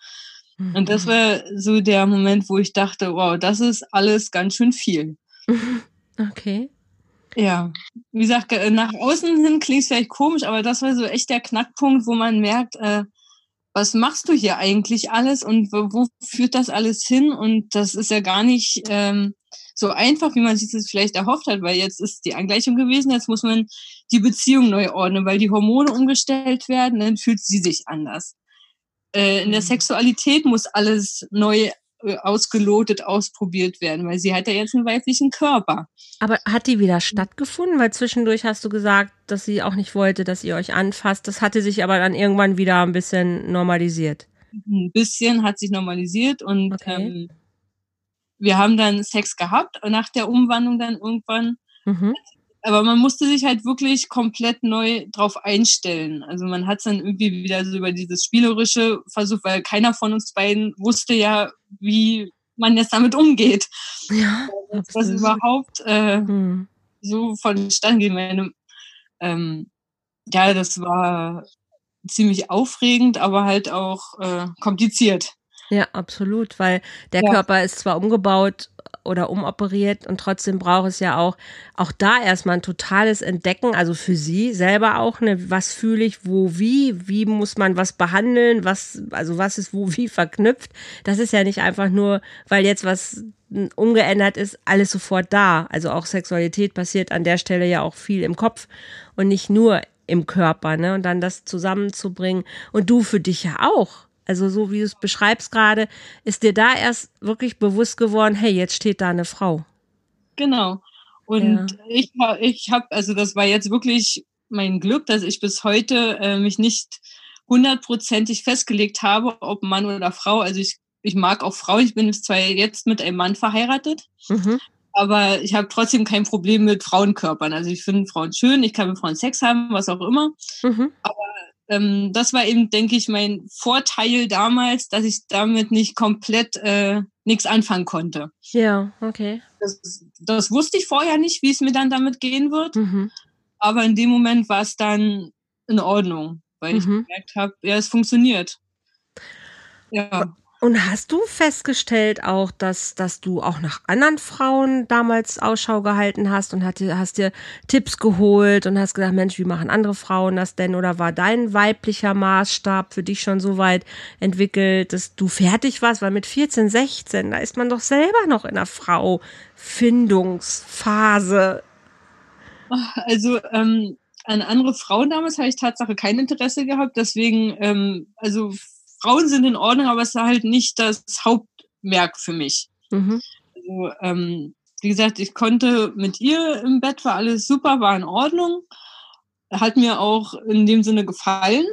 Mhm. Und das mhm. war so der Moment, wo ich dachte, wow, das ist alles ganz schön viel. Okay. Ja, wie gesagt, nach außen hin klingt es vielleicht komisch, aber das war so echt der Knackpunkt, wo man merkt, äh, was machst du hier eigentlich alles und wo, wo führt das alles hin? Und das ist ja gar nicht ähm, so einfach, wie man sich das vielleicht erhofft hat, weil jetzt ist die Angleichung gewesen, jetzt muss man die Beziehung neu ordnen, weil die Hormone umgestellt werden, dann fühlt sie sich anders. Äh, in der mhm. Sexualität muss alles neu äh, ausgelotet, ausprobiert werden, weil sie hat ja jetzt einen weiblichen Körper. Aber hat die wieder stattgefunden? Weil zwischendurch hast du gesagt, dass sie auch nicht wollte, dass ihr euch anfasst. Das hatte sich aber dann irgendwann wieder ein bisschen normalisiert. Ein bisschen hat sich normalisiert und okay. ähm, wir haben dann Sex gehabt nach der Umwandlung dann irgendwann. Mhm. Aber man musste sich halt wirklich komplett neu drauf einstellen. Also man hat es dann irgendwie wieder so über dieses Spielerische versucht, weil keiner von uns beiden wusste ja, wie man jetzt damit umgeht. Ja. Dass das überhaupt äh, hm. so vonstatten geht. Meine, ähm, ja, das war ziemlich aufregend, aber halt auch äh, kompliziert. Ja, absolut, weil der ja. Körper ist zwar umgebaut oder umoperiert und trotzdem braucht es ja auch, auch da erstmal ein totales Entdecken, also für sie selber auch, ne, was fühle ich, wo, wie, wie muss man was behandeln, was, also was ist wo, wie verknüpft. Das ist ja nicht einfach nur, weil jetzt was umgeändert ist, alles sofort da. Also auch Sexualität passiert an der Stelle ja auch viel im Kopf und nicht nur im Körper, ne? Und dann das zusammenzubringen. Und du für dich ja auch. Also so wie du es beschreibst gerade, ist dir da erst wirklich bewusst geworden, hey, jetzt steht da eine Frau. Genau. Und ja. ich, ich habe, also das war jetzt wirklich mein Glück, dass ich bis heute äh, mich nicht hundertprozentig festgelegt habe, ob Mann oder Frau. Also ich, ich mag auch Frau. Ich bin zwar jetzt mit einem Mann verheiratet, mhm. aber ich habe trotzdem kein Problem mit Frauenkörpern. Also ich finde Frauen schön, ich kann mit Frauen Sex haben, was auch immer. Mhm. Aber ähm, das war eben, denke ich, mein Vorteil damals, dass ich damit nicht komplett äh, nichts anfangen konnte. Ja, okay. Das, das, wusste ich vorher nicht, wie es mir dann damit gehen wird. Mhm. Aber in dem Moment war es dann in Ordnung, weil mhm. ich gemerkt habe, ja, es funktioniert. Ja. Und hast du festgestellt auch, dass, dass du auch nach anderen Frauen damals Ausschau gehalten hast und hast, hast dir Tipps geholt und hast gedacht, Mensch, wie machen andere Frauen das denn? Oder war dein weiblicher Maßstab für dich schon so weit entwickelt, dass du fertig warst? Weil mit 14, 16, da ist man doch selber noch in der Frau-Findungsphase. Also, ähm, an andere Frauen damals habe ich Tatsache kein Interesse gehabt. Deswegen, ähm, also Frauen sind in Ordnung, aber es ist halt nicht das Hauptmerk für mich. Mhm. Also, ähm, wie gesagt, ich konnte mit ihr im Bett, war alles super, war in Ordnung. Hat mir auch in dem Sinne gefallen.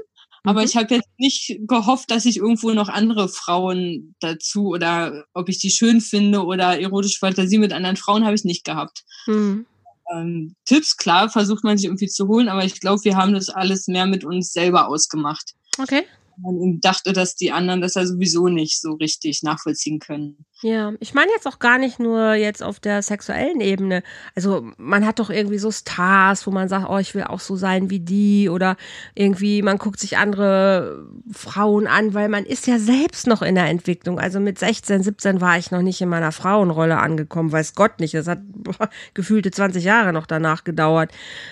Aber mhm. ich habe jetzt nicht gehofft, dass ich irgendwo noch andere Frauen dazu oder ob ich die schön finde oder erotische Fantasie mit anderen Frauen habe ich nicht gehabt. Mhm. Ähm, Tipps, klar, versucht man sich irgendwie zu holen, aber ich glaube, wir haben das alles mehr mit uns selber ausgemacht. Okay man dachte, dass die anderen das ja sowieso nicht so richtig nachvollziehen können. Ja, ich meine jetzt auch gar nicht nur jetzt auf der sexuellen Ebene. Also man hat doch irgendwie so Stars, wo man sagt, oh, ich will auch so sein wie die oder irgendwie man guckt sich andere Frauen an, weil man ist ja selbst noch in der Entwicklung. Also mit 16, 17 war ich noch nicht in meiner Frauenrolle angekommen, weiß Gott nicht. Das hat boah, gefühlte 20 Jahre noch danach gedauert.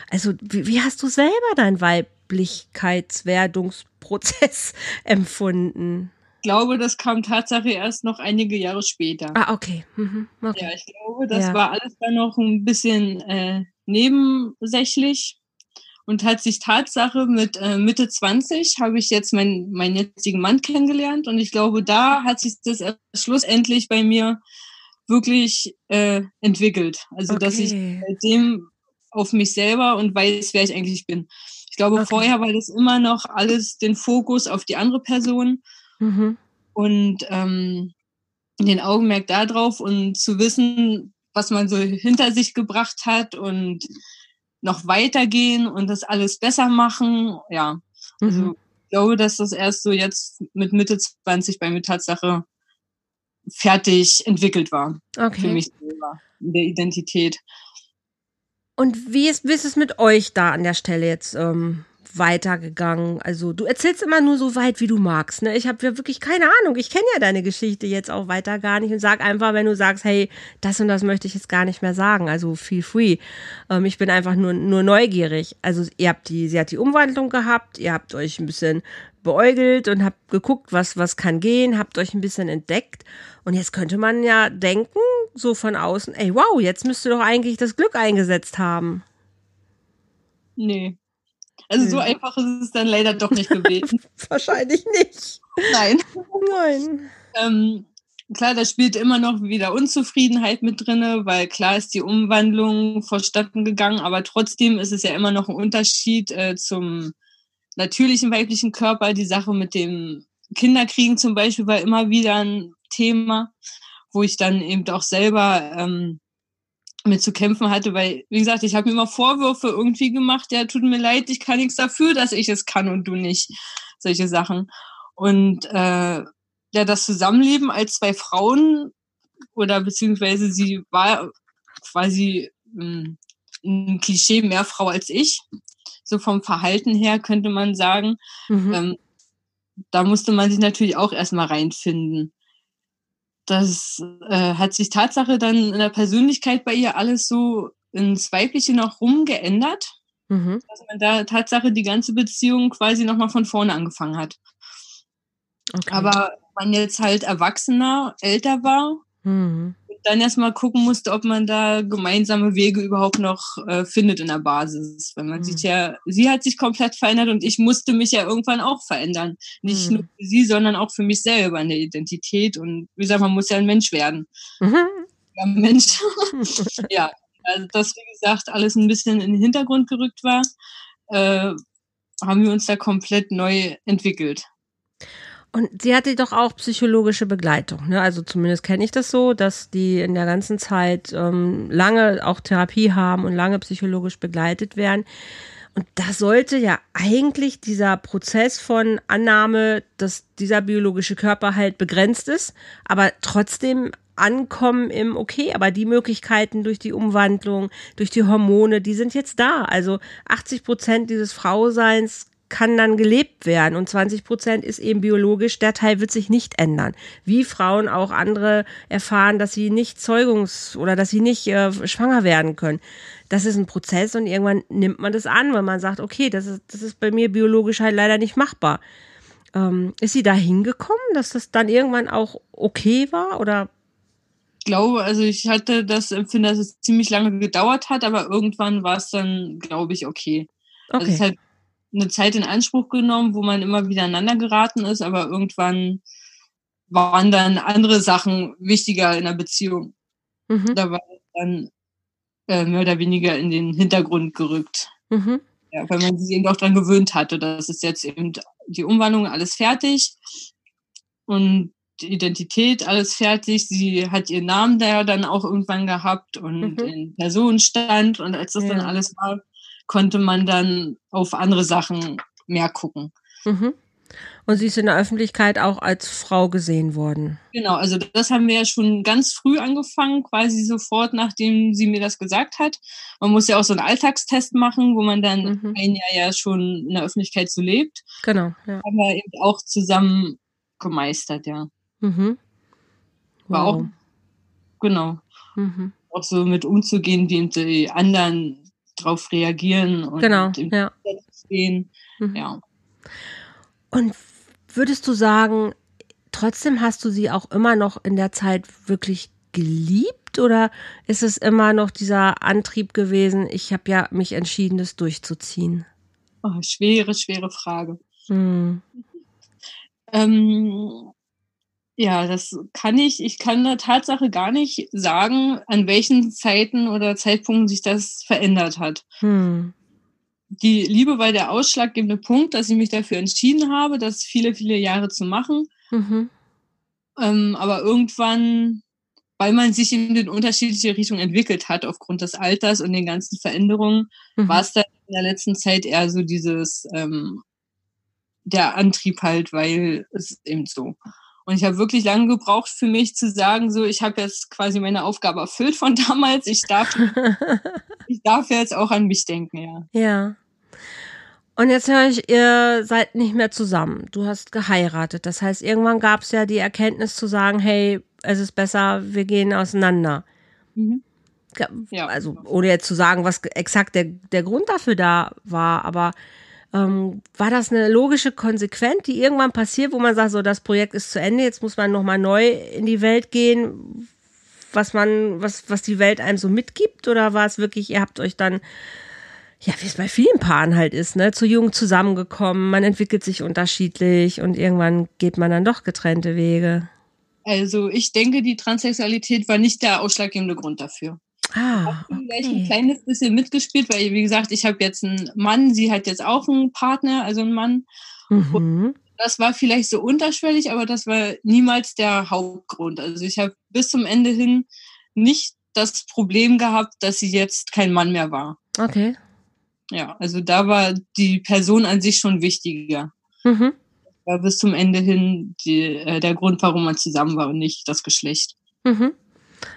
Also wie, wie hast du selber dein Weiblichkeitswerdungsprozess empfunden? glaube, das kam Tatsache erst noch einige Jahre später. Ah, okay. Mhm. okay. Ja, ich glaube, das ja. war alles dann noch ein bisschen äh, nebensächlich und hat sich Tatsache mit äh, Mitte 20 habe ich jetzt meinen meinen jetzigen Mann kennengelernt und ich glaube, da hat sich das schlussendlich bei mir wirklich äh, entwickelt. Also, okay. dass ich seitdem auf mich selber und weiß, wer ich eigentlich bin. Ich glaube, okay. vorher war das immer noch alles den Fokus auf die andere Person Mhm. Und ähm, den Augenmerk darauf und zu wissen, was man so hinter sich gebracht hat und noch weitergehen und das alles besser machen. Ja, also mhm. ich glaube, dass das erst so jetzt mit Mitte 20 bei mir Tatsache fertig entwickelt war. Okay. Für mich selber, in der Identität. Und wie ist, wie ist es mit euch da an der Stelle jetzt? Ähm, weitergegangen? Also du erzählst immer nur so weit, wie du magst. Ne? Ich habe ja wirklich keine Ahnung. Ich kenne ja deine Geschichte jetzt auch weiter gar nicht und sag einfach, wenn du sagst, hey, das und das möchte ich jetzt gar nicht mehr sagen. Also feel free. Ähm, ich bin einfach nur, nur neugierig. Also ihr habt die, sie hat die Umwandlung gehabt, ihr habt euch ein bisschen beäugelt und habt geguckt, was, was kann gehen, habt euch ein bisschen entdeckt. Und jetzt könnte man ja denken, so von außen, ey, wow, jetzt müsste doch eigentlich das Glück eingesetzt haben. Nee, also so einfach ist es dann leider doch nicht gewesen. Wahrscheinlich nicht. Nein. Nein. Ähm, klar, da spielt immer noch wieder Unzufriedenheit mit drinne, weil klar ist die Umwandlung vonstatten gegangen, aber trotzdem ist es ja immer noch ein Unterschied äh, zum natürlichen weiblichen Körper. Die Sache mit dem Kinderkriegen zum Beispiel war immer wieder ein Thema, wo ich dann eben auch selber ähm, mit zu kämpfen hatte, weil, wie gesagt, ich habe mir immer Vorwürfe irgendwie gemacht, ja, tut mir leid, ich kann nichts dafür, dass ich es kann und du nicht. Solche Sachen. Und äh, ja, das Zusammenleben als zwei Frauen oder beziehungsweise sie war quasi ähm, ein Klischee mehr Frau als ich, so vom Verhalten her könnte man sagen. Mhm. Ähm, da musste man sich natürlich auch erstmal reinfinden das äh, hat sich Tatsache dann in der Persönlichkeit bei ihr alles so ins Weibliche noch rumgeändert, mhm. dass man da Tatsache die ganze Beziehung quasi nochmal von vorne angefangen hat. Okay. Aber man jetzt halt erwachsener, älter war, mhm dann erstmal gucken musste, ob man da gemeinsame Wege überhaupt noch äh, findet in der Basis. Weil man mhm. sieht ja, sie hat sich komplett verändert und ich musste mich ja irgendwann auch verändern. Nicht mhm. nur für sie, sondern auch für mich selber in der Identität. Und wie gesagt, man muss ja ein Mensch werden. Mhm. Ja, Mensch. ja, also das, wie gesagt, alles ein bisschen in den Hintergrund gerückt war. Äh, haben wir uns da komplett neu entwickelt. Und sie hatte doch auch psychologische Begleitung, ne? Also zumindest kenne ich das so, dass die in der ganzen Zeit ähm, lange auch Therapie haben und lange psychologisch begleitet werden. Und da sollte ja eigentlich dieser Prozess von Annahme, dass dieser biologische Körper halt begrenzt ist, aber trotzdem ankommen im Okay, aber die Möglichkeiten durch die Umwandlung, durch die Hormone, die sind jetzt da. Also 80 Prozent dieses Frauseins kann dann gelebt werden und 20 Prozent ist eben biologisch. Der Teil wird sich nicht ändern. Wie Frauen auch andere erfahren, dass sie nicht zeugungs- oder dass sie nicht äh, schwanger werden können. Das ist ein Prozess und irgendwann nimmt man das an, weil man sagt, okay, das ist, das ist bei mir biologisch halt leider nicht machbar. Ähm, ist sie da hingekommen, dass das dann irgendwann auch okay war oder glaube, also ich hatte das Empfinden, dass es ziemlich lange gedauert hat, aber irgendwann war es dann, glaube ich, okay. okay. Also es hat eine Zeit in Anspruch genommen, wo man immer wieder aneinander geraten ist, aber irgendwann waren dann andere Sachen wichtiger in der Beziehung. Mhm. Da war dann äh, mehr oder weniger in den Hintergrund gerückt. Mhm. Ja, weil man sich eben auch daran gewöhnt hatte, dass es jetzt eben die Umwandlung alles fertig und die Identität alles fertig. Sie hat ihren Namen da ja dann auch irgendwann gehabt und mhm. den Personenstand. Und als das ja. dann alles war, konnte man dann auf andere Sachen mehr gucken. Mhm. Und sie ist in der Öffentlichkeit auch als Frau gesehen worden. Genau, also das haben wir ja schon ganz früh angefangen, quasi sofort, nachdem sie mir das gesagt hat. Man muss ja auch so einen Alltagstest machen, wo man dann mhm. ein Jahr ja schon in der Öffentlichkeit so lebt. Genau. Ja. Haben wir eben auch zusammen gemeistert, ja. Mhm. Wow. War auch, genau. Mhm. Auch so mit umzugehen, wie die anderen drauf reagieren und genau, ja. stehen. Mhm. Ja. Und würdest du sagen, trotzdem hast du sie auch immer noch in der Zeit wirklich geliebt oder ist es immer noch dieser Antrieb gewesen, ich habe ja mich entschieden, das durchzuziehen? Oh, schwere, schwere Frage. Hm. Ähm, ja, das kann ich. Ich kann der Tatsache gar nicht sagen, an welchen Zeiten oder Zeitpunkten sich das verändert hat. Hm. Die Liebe war der ausschlaggebende Punkt, dass ich mich dafür entschieden habe, das viele, viele Jahre zu machen. Mhm. Ähm, aber irgendwann, weil man sich in den unterschiedliche Richtungen entwickelt hat, aufgrund des Alters und den ganzen Veränderungen, mhm. war es dann in der letzten Zeit eher so dieses, ähm, der Antrieb halt, weil es eben so. Und ich habe wirklich lange gebraucht für mich zu sagen, so, ich habe jetzt quasi meine Aufgabe erfüllt von damals. Ich darf, ich darf jetzt auch an mich denken, ja. Ja. Und jetzt höre ich, ihr seid nicht mehr zusammen. Du hast geheiratet. Das heißt, irgendwann gab es ja die Erkenntnis zu sagen, hey, es ist besser, wir gehen auseinander. Mhm. Ja. Also, ohne jetzt zu sagen, was exakt der, der Grund dafür da war, aber ähm, war das eine logische Konsequenz, die irgendwann passiert, wo man sagt, so das Projekt ist zu Ende, jetzt muss man nochmal neu in die Welt gehen, was man, was, was die Welt einem so mitgibt? Oder war es wirklich, ihr habt euch dann, ja, wie es bei vielen Paaren halt ist, ne, zu jung zusammengekommen, man entwickelt sich unterschiedlich und irgendwann geht man dann doch getrennte Wege? Also ich denke, die Transsexualität war nicht der ausschlaggebende Grund dafür. Ah, okay. vielleicht ein kleines bisschen mitgespielt, weil, wie gesagt, ich habe jetzt einen Mann, sie hat jetzt auch einen Partner, also einen Mann. Mhm. Das war vielleicht so unterschwellig, aber das war niemals der Hauptgrund. Also ich habe bis zum Ende hin nicht das Problem gehabt, dass sie jetzt kein Mann mehr war. Okay. Ja, also da war die Person an sich schon wichtiger. Mhm. War bis zum Ende hin die, äh, der Grund, warum man zusammen war und nicht das Geschlecht. Mhm.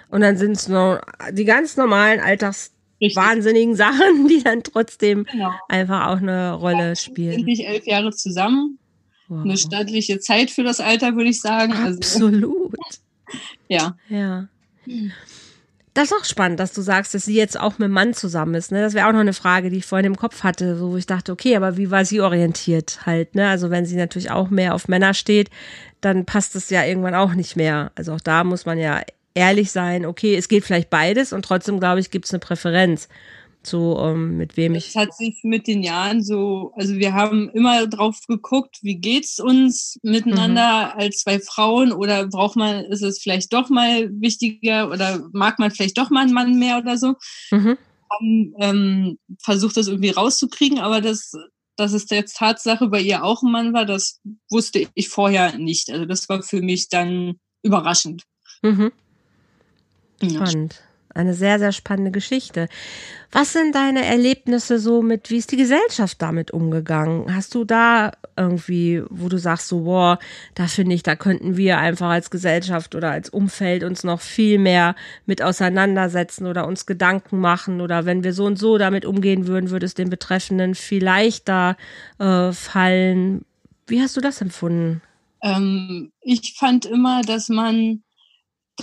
Und dann sind es nur die ganz normalen alltagswahnsinnigen Sachen, die dann trotzdem genau. einfach auch eine Rolle spielen. Sind nicht elf Jahre zusammen. Wow. Eine stattliche Zeit für das Alter, würde ich sagen. Also Absolut. Also, ja. Ja. Das ist auch spannend, dass du sagst, dass sie jetzt auch mit dem Mann zusammen ist. Ne? Das wäre auch noch eine Frage, die ich vorhin im Kopf hatte, so wo ich dachte, okay, aber wie war sie orientiert halt? Ne? Also wenn sie natürlich auch mehr auf Männer steht, dann passt es ja irgendwann auch nicht mehr. Also auch da muss man ja ehrlich sein, okay, es geht vielleicht beides und trotzdem, glaube ich, gibt es eine Präferenz. So, um, ähm, mit wem ich. Es hat sich mit den Jahren so, also wir haben immer drauf geguckt, wie geht's uns miteinander mhm. als zwei Frauen oder braucht man, ist es vielleicht doch mal wichtiger oder mag man vielleicht doch mal einen Mann mehr oder so. Mhm. Haben ähm, versucht, das irgendwie rauszukriegen, aber das dass es jetzt Tatsache bei ihr auch ein Mann war, das wusste ich vorher nicht. Also das war für mich dann überraschend. Mhm. Spannend. Eine sehr, sehr spannende Geschichte. Was sind deine Erlebnisse so mit, wie ist die Gesellschaft damit umgegangen? Hast du da irgendwie, wo du sagst, so, boah, da finde ich, da könnten wir einfach als Gesellschaft oder als Umfeld uns noch viel mehr mit auseinandersetzen oder uns Gedanken machen oder wenn wir so und so damit umgehen würden, würde es den Betreffenden viel leichter äh, fallen. Wie hast du das empfunden? Ähm, ich fand immer, dass man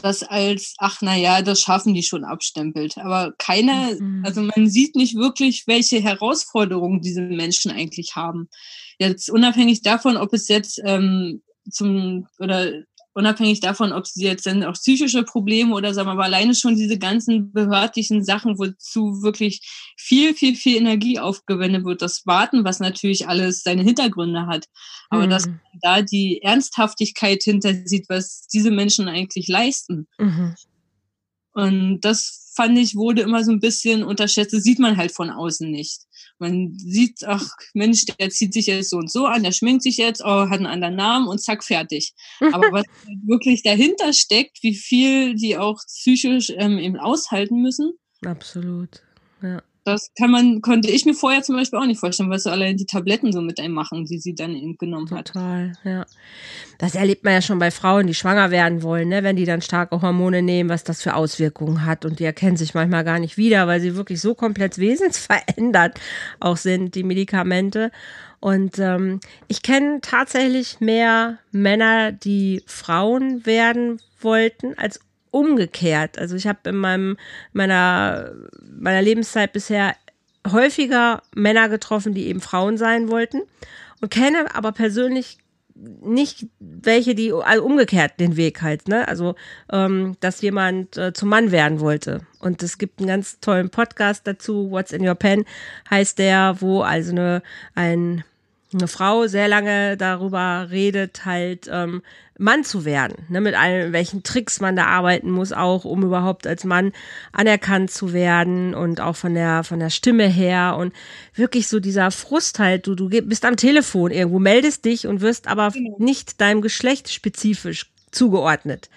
das als, ach na ja, das schaffen die schon abstempelt. Aber keiner, mhm. also man sieht nicht wirklich, welche Herausforderungen diese Menschen eigentlich haben. Jetzt unabhängig davon, ob es jetzt ähm, zum oder unabhängig davon, ob sie jetzt dann auch psychische Probleme oder sagen wir mal alleine schon diese ganzen behördlichen Sachen, wozu wirklich viel, viel, viel Energie aufgewendet wird, das Warten, was natürlich alles seine Hintergründe hat. Aber mhm. dass da die Ernsthaftigkeit hinter sieht, was diese Menschen eigentlich leisten. Mhm. Und das fand ich, wurde immer so ein bisschen unterschätzt. Das sieht man halt von außen nicht. Man sieht, ach Mensch, der zieht sich jetzt so und so an, der schminkt sich jetzt, oh, hat einen anderen Namen und zack, fertig. Aber was wirklich dahinter steckt, wie viel die auch psychisch ähm, eben aushalten müssen. Absolut. Ja. Das kann man, konnte ich mir vorher zum Beispiel auch nicht vorstellen, was so allein die Tabletten so mit einem machen, die sie dann eben genommen hat. Total, ja. Das erlebt man ja schon bei Frauen, die schwanger werden wollen, ne? wenn die dann starke Hormone nehmen, was das für Auswirkungen hat. Und die erkennen sich manchmal gar nicht wieder, weil sie wirklich so komplett wesensverändert auch sind, die Medikamente. Und ähm, ich kenne tatsächlich mehr Männer, die Frauen werden wollten, als umgekehrt. Also ich habe in meinem, meiner, meiner Lebenszeit bisher häufiger Männer getroffen, die eben Frauen sein wollten und kenne aber persönlich nicht welche, die also umgekehrt den Weg halt, ne? Also, ähm, dass jemand äh, zum Mann werden wollte. Und es gibt einen ganz tollen Podcast dazu, What's in Your Pen heißt der, wo also eine, ein eine Frau sehr lange darüber redet, halt ähm, Mann zu werden, ne, mit allen welchen Tricks man da arbeiten muss, auch um überhaupt als Mann anerkannt zu werden und auch von der von der Stimme her und wirklich so dieser Frust halt, du du bist am Telefon irgendwo, meldest dich und wirst aber genau. nicht deinem Geschlecht spezifisch zugeordnet.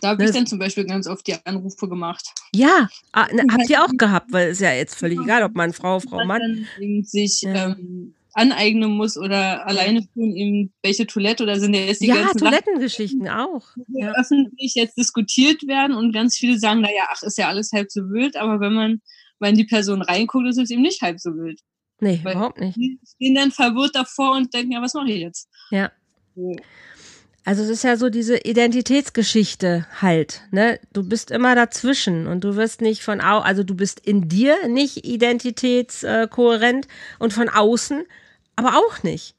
Da habe ich dann zum Beispiel ganz oft die Anrufe gemacht. Ja, ah, ne, habt ihr auch gehabt, weil es ja jetzt völlig genau. egal, ob man Frau, Frau, Mann. Sich ja. ähm, aneignen muss oder alleine tun, eben welche Toilette oder sind ja jetzt die ja, ganzen Toilettengeschichten Sachen, auch. Ja. öffentlich jetzt diskutiert werden und ganz viele sagen, naja, ach, ist ja alles halb so wild, aber wenn man mal in die Person reinguckt, ist es eben nicht halb so wild. Nee, Weil überhaupt nicht. Die stehen dann verwirrt davor und denken, ja, was mache ich jetzt? Ja. So. Also es ist ja so diese Identitätsgeschichte halt, ne? Du bist immer dazwischen und du wirst nicht von au also du bist in dir nicht identitätskohärent und von außen aber auch nicht.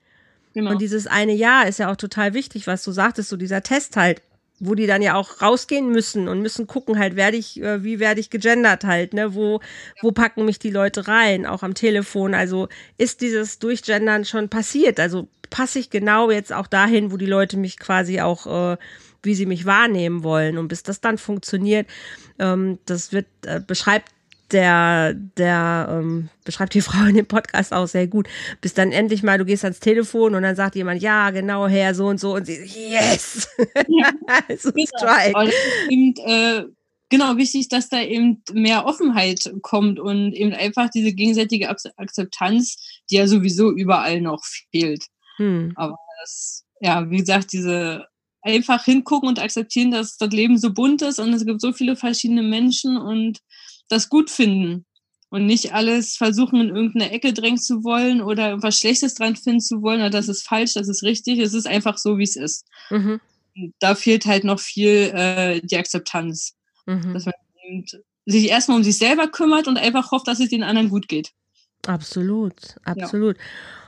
Genau. Und dieses eine Jahr ist ja auch total wichtig, was du sagtest, so dieser Test halt, wo die dann ja auch rausgehen müssen und müssen gucken halt, werde ich, äh, wie werde ich gegendert halt, ne? Wo, wo packen mich die Leute rein, auch am Telefon. Also ist dieses Durchgendern schon passiert? Also passe ich genau jetzt auch dahin, wo die Leute mich quasi auch, äh, wie sie mich wahrnehmen wollen. Und bis das dann funktioniert, ähm, das wird, äh, beschreibt der, der ähm, beschreibt die Frau in dem Podcast auch sehr gut. Bis dann endlich mal, du gehst ans Telefon und dann sagt jemand, ja, genau, Herr, so und so und sie, yes! Ja, so genau. Strike. Eben, äh, genau, wichtig, dass da eben mehr Offenheit kommt und eben einfach diese gegenseitige Akzeptanz, die ja sowieso überall noch fehlt. Hm. Aber das, ja, wie gesagt, diese einfach hingucken und akzeptieren, dass das Leben so bunt ist und es gibt so viele verschiedene Menschen und das gut finden und nicht alles versuchen, in irgendeine Ecke drängen zu wollen oder irgendwas Schlechtes dran finden zu wollen oder das ist falsch, das ist richtig. Es ist einfach so, wie es ist. Mhm. Da fehlt halt noch viel äh, die Akzeptanz. Mhm. Dass man sich erstmal um sich selber kümmert und einfach hofft, dass es den anderen gut geht. Absolut, absolut. Ja.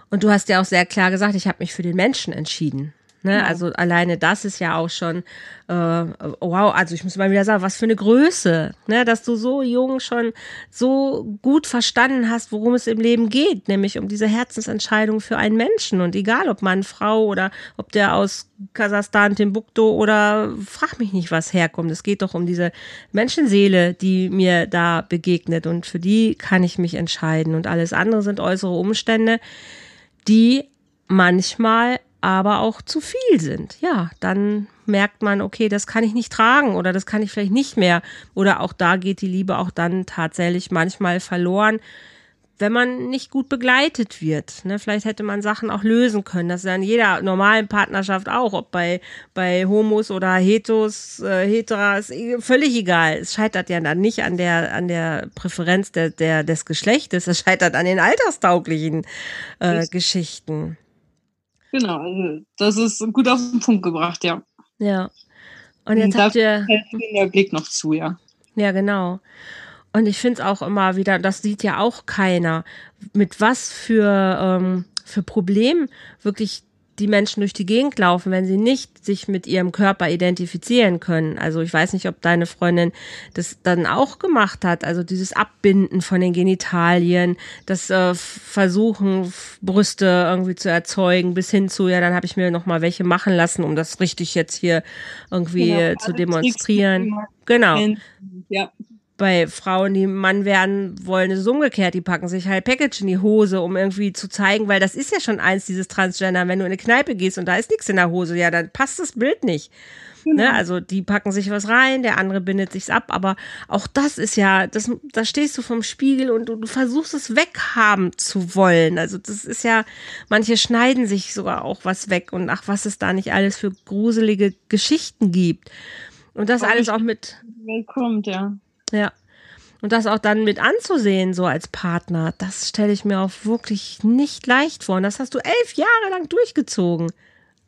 Und du hast ja auch sehr klar gesagt, ich habe mich für den Menschen entschieden. Ne? Ja. Also alleine das ist ja auch schon, äh, wow, also ich muss mal wieder sagen, was für eine Größe, ne? dass du so jung schon so gut verstanden hast, worum es im Leben geht, nämlich um diese Herzensentscheidung für einen Menschen. Und egal, ob Mann, Frau oder ob der aus Kasachstan, Timbuktu oder frag mich nicht, was herkommt. Es geht doch um diese Menschenseele, die mir da begegnet. Und für die kann ich mich entscheiden. Und alles andere sind äußere Umstände die manchmal aber auch zu viel sind. Ja, dann merkt man, okay, das kann ich nicht tragen oder das kann ich vielleicht nicht mehr. Oder auch da geht die Liebe auch dann tatsächlich manchmal verloren, wenn man nicht gut begleitet wird. Ne? Vielleicht hätte man Sachen auch lösen können. Das ist ja in jeder normalen Partnerschaft auch, ob bei, bei Homos oder Hetos, äh, Heteras, völlig egal. Es scheitert ja dann nicht an der, an der Präferenz der, der, des Geschlechtes, es scheitert an den alterstauglichen äh, Geschichten. Genau, also das ist gut auf den Punkt gebracht, ja. Ja. Und jetzt Und habt ihr. Der Blick noch zu, ja. Ja, genau. Und ich finde es auch immer wieder, das sieht ja auch keiner, mit was für, ähm, für Problemen wirklich die Menschen durch die Gegend laufen, wenn sie nicht sich mit ihrem Körper identifizieren können. Also ich weiß nicht, ob deine Freundin das dann auch gemacht hat. Also dieses Abbinden von den Genitalien, das äh, Versuchen, Brüste irgendwie zu erzeugen, bis hin zu, ja, dann habe ich mir noch mal welche machen lassen, um das richtig jetzt hier irgendwie genau, zu demonstrieren. Genau. Ja bei Frauen, die Mann werden wollen, ist es umgekehrt. Die packen sich halt Package in die Hose, um irgendwie zu zeigen, weil das ist ja schon eins, dieses Transgender. Wenn du in eine Kneipe gehst und da ist nichts in der Hose, ja, dann passt das Bild nicht. Genau. Ne? Also die packen sich was rein, der andere bindet sich's ab, aber auch das ist ja, das, da stehst du vom Spiegel und du, du versuchst es weghaben zu wollen. Also das ist ja, manche schneiden sich sogar auch was weg und ach, was es da nicht alles für gruselige Geschichten gibt. Und das alles auch mit. Kommt, ja. Ja. Und das auch dann mit anzusehen, so als Partner, das stelle ich mir auch wirklich nicht leicht vor. Und das hast du elf Jahre lang durchgezogen.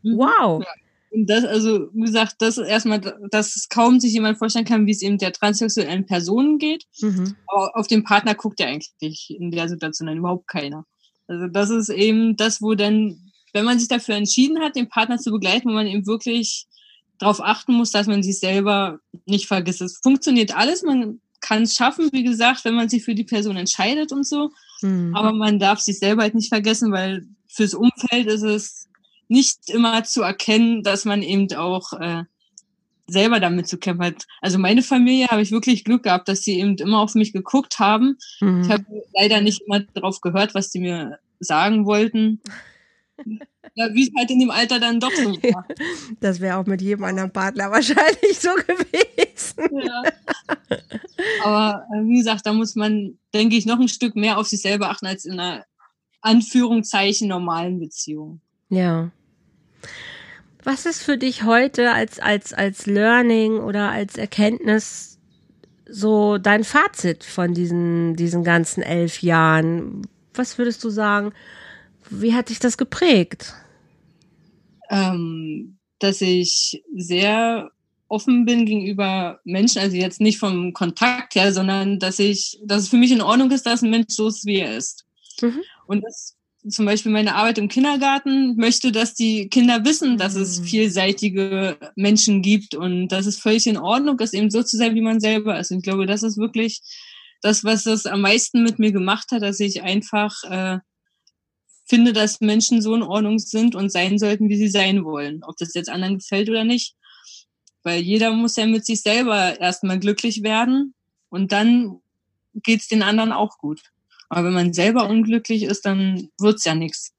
Mhm. Wow. Ja. Und das, also, wie gesagt, das ist erstmal, dass kaum sich jemand vorstellen kann, wie es eben der transsexuellen Person geht. Mhm. Aber auf den Partner guckt ja eigentlich in der Situation dann überhaupt keiner. Also, das ist eben das, wo dann, wenn man sich dafür entschieden hat, den Partner zu begleiten, wo man eben wirklich darauf achten muss, dass man sich selber nicht vergisst. Es funktioniert alles, man kann es schaffen, wie gesagt, wenn man sich für die Person entscheidet und so. Mhm. Aber man darf sich selber halt nicht vergessen, weil fürs Umfeld ist es nicht immer zu erkennen, dass man eben auch äh, selber damit zu kämpfen hat. Also meine Familie habe ich wirklich Glück gehabt, dass sie eben immer auf mich geguckt haben. Mhm. Ich habe leider nicht immer darauf gehört, was sie mir sagen wollten. Ja, wie es halt in dem Alter dann doch so war. Das wäre auch mit jedem anderen Partner wahrscheinlich so gewesen. Ja. Aber äh, wie gesagt, da muss man, denke ich, noch ein Stück mehr auf sich selber achten als in einer Anführungszeichen normalen Beziehung. Ja. Was ist für dich heute als, als, als Learning oder als Erkenntnis so dein Fazit von diesen, diesen ganzen elf Jahren? Was würdest du sagen? Wie hat dich das geprägt? Ähm, dass ich sehr offen bin gegenüber Menschen, also jetzt nicht vom Kontakt her, sondern dass ich, dass es für mich in Ordnung ist, dass ein Mensch so ist, wie er ist. Mhm. Und das zum Beispiel meine Arbeit im Kindergarten möchte, dass die Kinder wissen, dass es mhm. vielseitige Menschen gibt und dass es völlig in Ordnung ist, eben so zu sein, wie man selber ist. Und ich glaube, das ist wirklich das, was das am meisten mit mir gemacht hat, dass ich einfach äh, finde, dass Menschen so in Ordnung sind und sein sollten, wie sie sein wollen. Ob das jetzt anderen gefällt oder nicht. Weil jeder muss ja mit sich selber erstmal glücklich werden und dann geht's den anderen auch gut. Aber wenn man selber unglücklich ist, dann wird's ja nichts.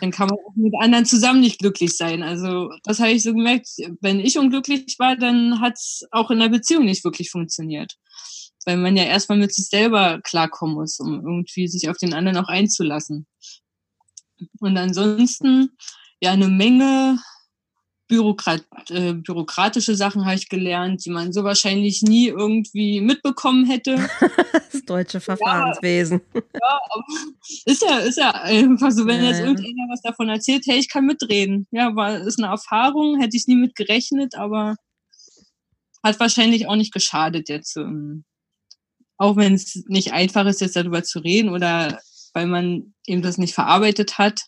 Dann kann man auch mit anderen zusammen nicht glücklich sein. Also das habe ich so gemerkt, wenn ich unglücklich war, dann hat's auch in der Beziehung nicht wirklich funktioniert. Weil man ja erstmal mit sich selber klarkommen muss, um irgendwie sich auf den anderen auch einzulassen. Und ansonsten, ja, eine Menge Bürokrat, äh, bürokratische Sachen habe ich gelernt, die man so wahrscheinlich nie irgendwie mitbekommen hätte. das deutsche Verfahrenswesen. Ja, ja, ist ja, ist ja einfach so, wenn ja, jetzt irgendjemand was davon erzählt, hey, ich kann mitreden. Ja, war, ist eine Erfahrung, hätte ich nie mit gerechnet, aber hat wahrscheinlich auch nicht geschadet jetzt. Ähm, auch wenn es nicht einfach ist, jetzt darüber zu reden oder weil man eben das nicht verarbeitet hat.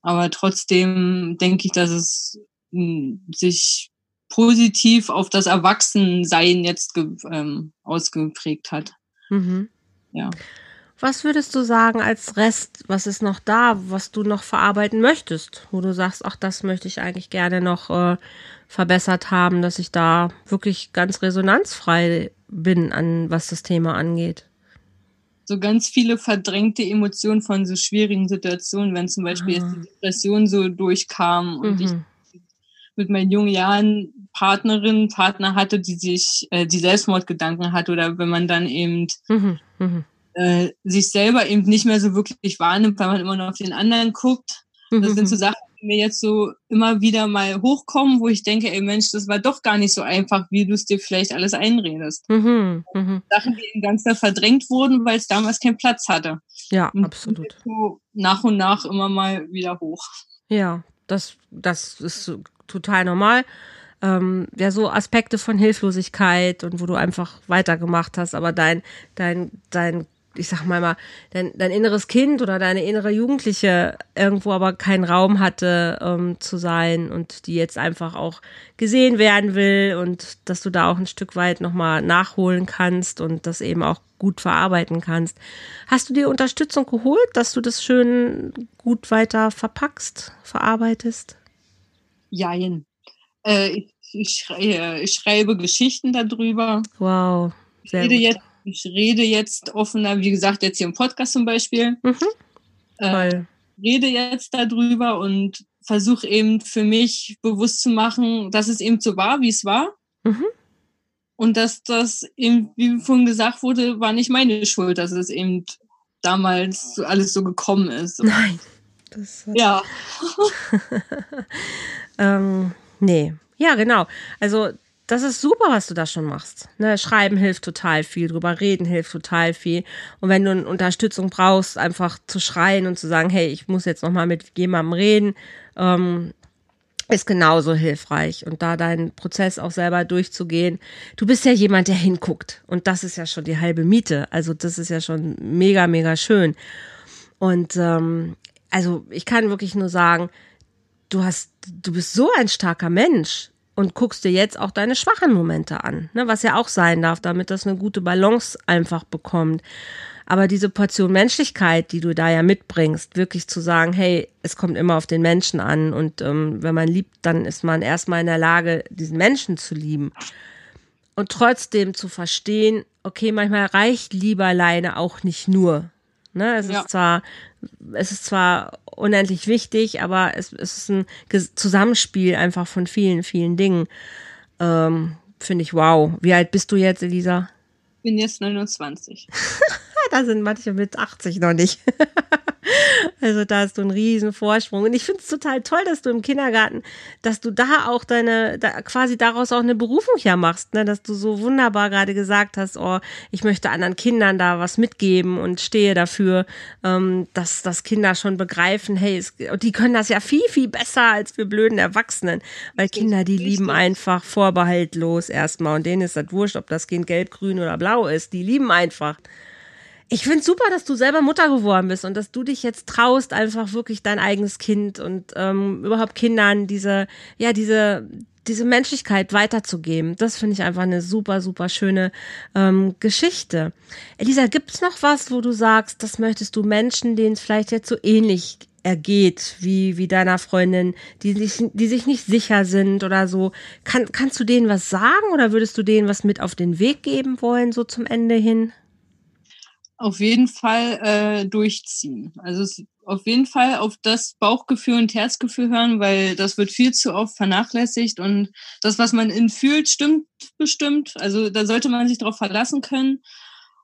Aber trotzdem denke ich, dass es hm, sich positiv auf das Erwachsensein jetzt ähm, ausgeprägt hat. Mhm. Ja. Was würdest du sagen als Rest? Was ist noch da, was du noch verarbeiten möchtest? Wo du sagst, ach, das möchte ich eigentlich gerne noch äh, verbessert haben, dass ich da wirklich ganz resonanzfrei bin, an was das Thema angeht. So ganz viele verdrängte Emotionen von so schwierigen Situationen, wenn zum Beispiel jetzt die. Depression so durchkam und mhm. ich mit meinen jungen Jahren Partnerin, Partner hatte, die sich, äh, die Selbstmordgedanken hat oder wenn man dann eben mhm. Mhm. Äh, sich selber eben nicht mehr so wirklich wahrnimmt, weil man immer nur auf den anderen guckt. Das sind so mhm. Sachen, die mir jetzt so immer wieder mal hochkommen, wo ich denke, ey Mensch, das war doch gar nicht so einfach, wie du es dir vielleicht alles einredest. Mhm, mh. Sachen, die eben ganz da verdrängt wurden, weil es damals keinen Platz hatte. Ja, und absolut. So nach und nach immer mal wieder hoch. Ja, das, das ist total normal. Ähm, ja, so Aspekte von Hilflosigkeit und wo du einfach weitergemacht hast, aber dein, dein, dein, ich sag mal mal, dein, dein inneres Kind oder deine innere Jugendliche irgendwo aber keinen Raum hatte ähm, zu sein und die jetzt einfach auch gesehen werden will und dass du da auch ein Stück weit nochmal nachholen kannst und das eben auch gut verarbeiten kannst. Hast du dir Unterstützung geholt, dass du das schön gut weiter verpackst, verarbeitest? Jein. Äh, ich, ich, schreibe, ich, schreibe, Geschichten darüber. Wow. Sehr ich, rede jetzt, ich rede jetzt offener, wie gesagt, jetzt hier im Podcast zum Beispiel. Mhm. Äh, rede jetzt darüber und versuche eben für mich bewusst zu machen, dass es eben so war, wie es war. Mhm. Und dass das eben, wie vorhin gesagt wurde, war nicht meine Schuld, dass es eben damals so alles so gekommen ist. Nein. ja. ähm, nee. Ja, genau. Also das ist super, was du da schon machst. Ne, Schreiben hilft total viel, drüber reden hilft total viel. Und wenn du eine Unterstützung brauchst, einfach zu schreien und zu sagen, hey, ich muss jetzt noch mal mit jemandem reden, ähm, ist genauso hilfreich. Und da deinen Prozess auch selber durchzugehen. Du bist ja jemand, der hinguckt. Und das ist ja schon die halbe Miete. Also das ist ja schon mega, mega schön. Und ähm, also ich kann wirklich nur sagen, du hast, du bist so ein starker Mensch und guckst dir jetzt auch deine schwachen Momente an, ne, was ja auch sein darf, damit das eine gute Balance einfach bekommt. Aber diese Portion Menschlichkeit, die du da ja mitbringst, wirklich zu sagen, hey, es kommt immer auf den Menschen an und ähm, wenn man liebt, dann ist man erstmal in der Lage, diesen Menschen zu lieben. Und trotzdem zu verstehen, okay, manchmal reicht Liebe alleine auch nicht nur. Ne? Es ja. ist zwar, es ist zwar unendlich wichtig, aber es, es ist ein Zusammenspiel einfach von vielen, vielen Dingen. Ähm, Finde ich wow. Wie alt bist du jetzt, Elisa? Ich bin jetzt 29. da sind manche mit 80 noch nicht. Also da hast du einen riesen Vorsprung. Und ich finde es total toll, dass du im Kindergarten, dass du da auch deine, da quasi daraus auch eine Berufung ja machst, ne? dass du so wunderbar gerade gesagt hast, oh, ich möchte anderen Kindern da was mitgeben und stehe dafür, ähm, dass, dass Kinder schon begreifen, hey, es, die können das ja viel, viel besser als wir blöden Erwachsenen, weil Kinder, die lieben einfach vorbehaltlos erstmal und denen ist das wurscht, ob das Kind gelb, grün oder blau ist, die lieben einfach. Ich finde super, dass du selber Mutter geworden bist und dass du dich jetzt traust, einfach wirklich dein eigenes Kind und ähm, überhaupt Kindern diese, ja, diese, diese Menschlichkeit weiterzugeben. Das finde ich einfach eine super, super schöne ähm, Geschichte. Elisa, gibt's noch was, wo du sagst, das möchtest du Menschen, denen es vielleicht jetzt so ähnlich ergeht, wie, wie deiner Freundin, die sich, die sich nicht sicher sind oder so. Kann, kannst du denen was sagen oder würdest du denen was mit auf den Weg geben wollen, so zum Ende hin? Auf jeden Fall äh, durchziehen. Also auf jeden Fall auf das Bauchgefühl und Herzgefühl hören, weil das wird viel zu oft vernachlässigt und das, was man in fühlt, stimmt bestimmt. Also da sollte man sich darauf verlassen können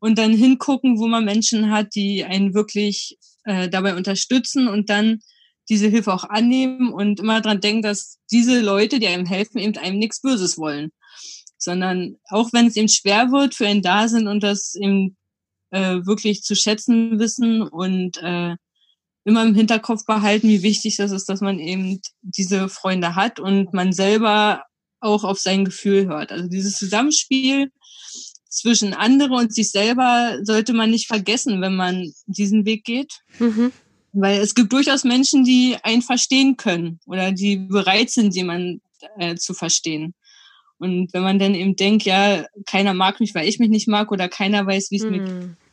und dann hingucken, wo man Menschen hat, die einen wirklich äh, dabei unterstützen und dann diese Hilfe auch annehmen und immer dran denken, dass diese Leute, die einem helfen, eben einem nichts Böses wollen sondern auch wenn es eben schwer wird, für einen da sind und das eben äh, wirklich zu schätzen wissen und äh, immer im Hinterkopf behalten, wie wichtig das ist, dass man eben diese Freunde hat und man selber auch auf sein Gefühl hört. Also dieses Zusammenspiel zwischen andere und sich selber sollte man nicht vergessen, wenn man diesen Weg geht. Mhm. Weil es gibt durchaus Menschen, die einen verstehen können oder die bereit sind, jemanden äh, zu verstehen. Und wenn man dann eben denkt, ja, keiner mag mich, weil ich mich nicht mag oder keiner weiß, wie es mhm. mir Vielleicht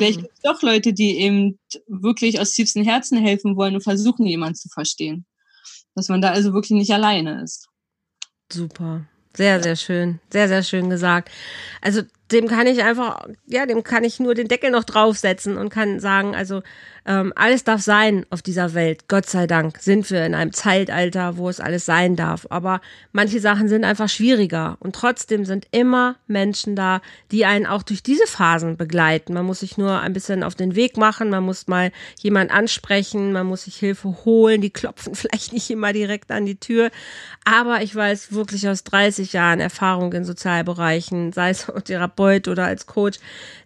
hm. gibt es doch Leute, die eben wirklich aus tiefstem Herzen helfen wollen und versuchen, jemanden zu verstehen. Dass man da also wirklich nicht alleine ist. Super. Sehr, sehr schön. Sehr, sehr schön gesagt. Also dem kann ich einfach, ja, dem kann ich nur den Deckel noch draufsetzen und kann sagen, also ähm, alles darf sein auf dieser Welt. Gott sei Dank sind wir in einem Zeitalter, wo es alles sein darf. Aber manche Sachen sind einfach schwieriger. Und trotzdem sind immer Menschen da, die einen auch durch diese Phasen begleiten. Man muss sich nur ein bisschen auf den Weg machen. Man muss mal jemand ansprechen. Man muss sich Hilfe holen. Die klopfen vielleicht nicht immer direkt an die Tür. Aber ich weiß wirklich aus 30 Jahren Erfahrung in Sozialbereichen, sei es als Therapeut oder als Coach,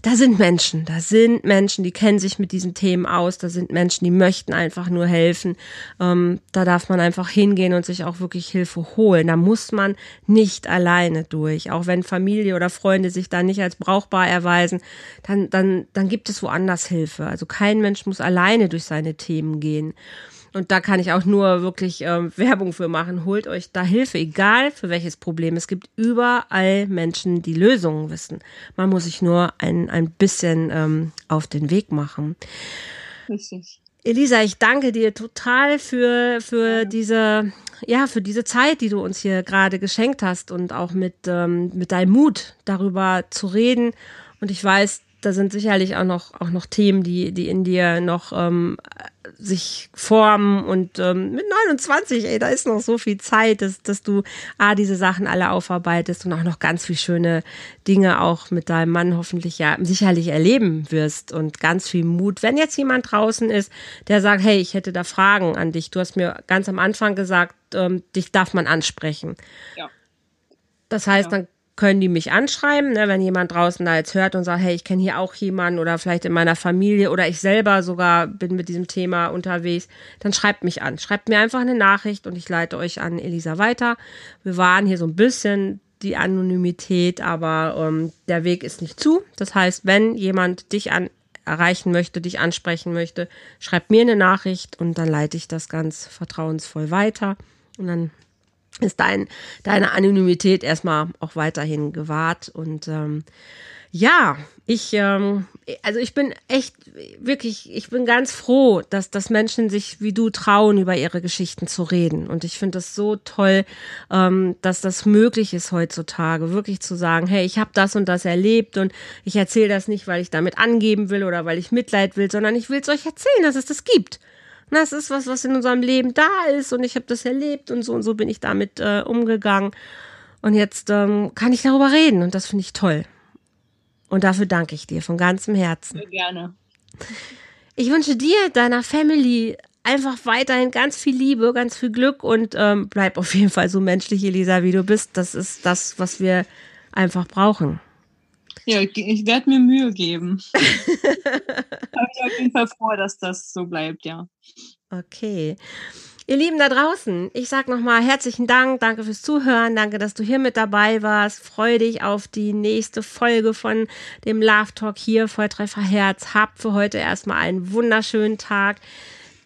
da sind Menschen, da sind Menschen, die kennen sich mit diesen Themen aus. Da sind Menschen, die möchten einfach nur helfen. Ähm, da darf man einfach hingehen und sich auch wirklich Hilfe holen. Da muss man nicht alleine durch. Auch wenn Familie oder Freunde sich da nicht als brauchbar erweisen, dann, dann, dann gibt es woanders Hilfe. Also kein Mensch muss alleine durch seine Themen gehen. Und da kann ich auch nur wirklich ähm, Werbung für machen. Holt euch da Hilfe, egal für welches Problem. Es gibt überall Menschen, die Lösungen wissen. Man muss sich nur ein, ein bisschen ähm, auf den Weg machen. Richtig. Elisa, ich danke dir total für, für diese, ja, für diese Zeit, die du uns hier gerade geschenkt hast und auch mit, ähm, mit deinem Mut darüber zu reden. Und ich weiß, da sind sicherlich auch noch, auch noch Themen, die, die in dir noch ähm, sich formen und ähm, mit 29, ey, da ist noch so viel Zeit, dass, dass du A, diese Sachen alle aufarbeitest und auch noch ganz viel schöne Dinge auch mit deinem Mann hoffentlich ja sicherlich erleben wirst und ganz viel Mut. Wenn jetzt jemand draußen ist, der sagt, hey, ich hätte da Fragen an dich. Du hast mir ganz am Anfang gesagt, ähm, dich darf man ansprechen. Ja. Das heißt, ja. dann können die mich anschreiben, ne, wenn jemand draußen da jetzt hört und sagt, hey, ich kenne hier auch jemanden oder vielleicht in meiner Familie oder ich selber sogar bin mit diesem Thema unterwegs, dann schreibt mich an. Schreibt mir einfach eine Nachricht und ich leite euch an Elisa weiter. Wir waren hier so ein bisschen die Anonymität, aber ähm, der Weg ist nicht zu. Das heißt, wenn jemand dich an erreichen möchte, dich ansprechen möchte, schreibt mir eine Nachricht und dann leite ich das ganz vertrauensvoll weiter und dann ist dein, deine Anonymität erstmal auch weiterhin gewahrt. Und ähm, ja, ich, ähm, also ich bin echt wirklich, ich bin ganz froh, dass, dass Menschen sich wie du trauen, über ihre Geschichten zu reden. Und ich finde das so toll, ähm, dass das möglich ist heutzutage, wirklich zu sagen, hey, ich habe das und das erlebt und ich erzähle das nicht, weil ich damit angeben will oder weil ich Mitleid will, sondern ich will es euch erzählen, dass es das gibt das ist was, was in unserem Leben da ist und ich habe das erlebt und so und so bin ich damit äh, umgegangen. Und jetzt ähm, kann ich darüber reden und das finde ich toll. Und dafür danke ich dir von ganzem Herzen. Sehr gerne. Ich wünsche dir, deiner Family einfach weiterhin ganz viel Liebe, ganz viel Glück und ähm, bleib auf jeden Fall so menschlich, Elisa, wie du bist. Das ist das, was wir einfach brauchen. Ja, ich werde mir Mühe geben. ich bin auf jeden Fall froh, dass das so bleibt, ja. Okay. Ihr Lieben da draußen, ich sage nochmal herzlichen Dank, danke fürs Zuhören, danke, dass du hier mit dabei warst. Freue dich auf die nächste Folge von dem Love Talk hier, Volltreffer Herz. Habt für heute erstmal einen wunderschönen Tag.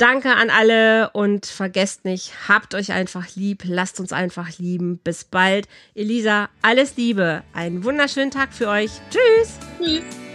Danke an alle und vergesst nicht, habt euch einfach lieb, lasst uns einfach lieben. Bis bald. Elisa, alles Liebe. Einen wunderschönen Tag für euch. Tschüss. Tschüss.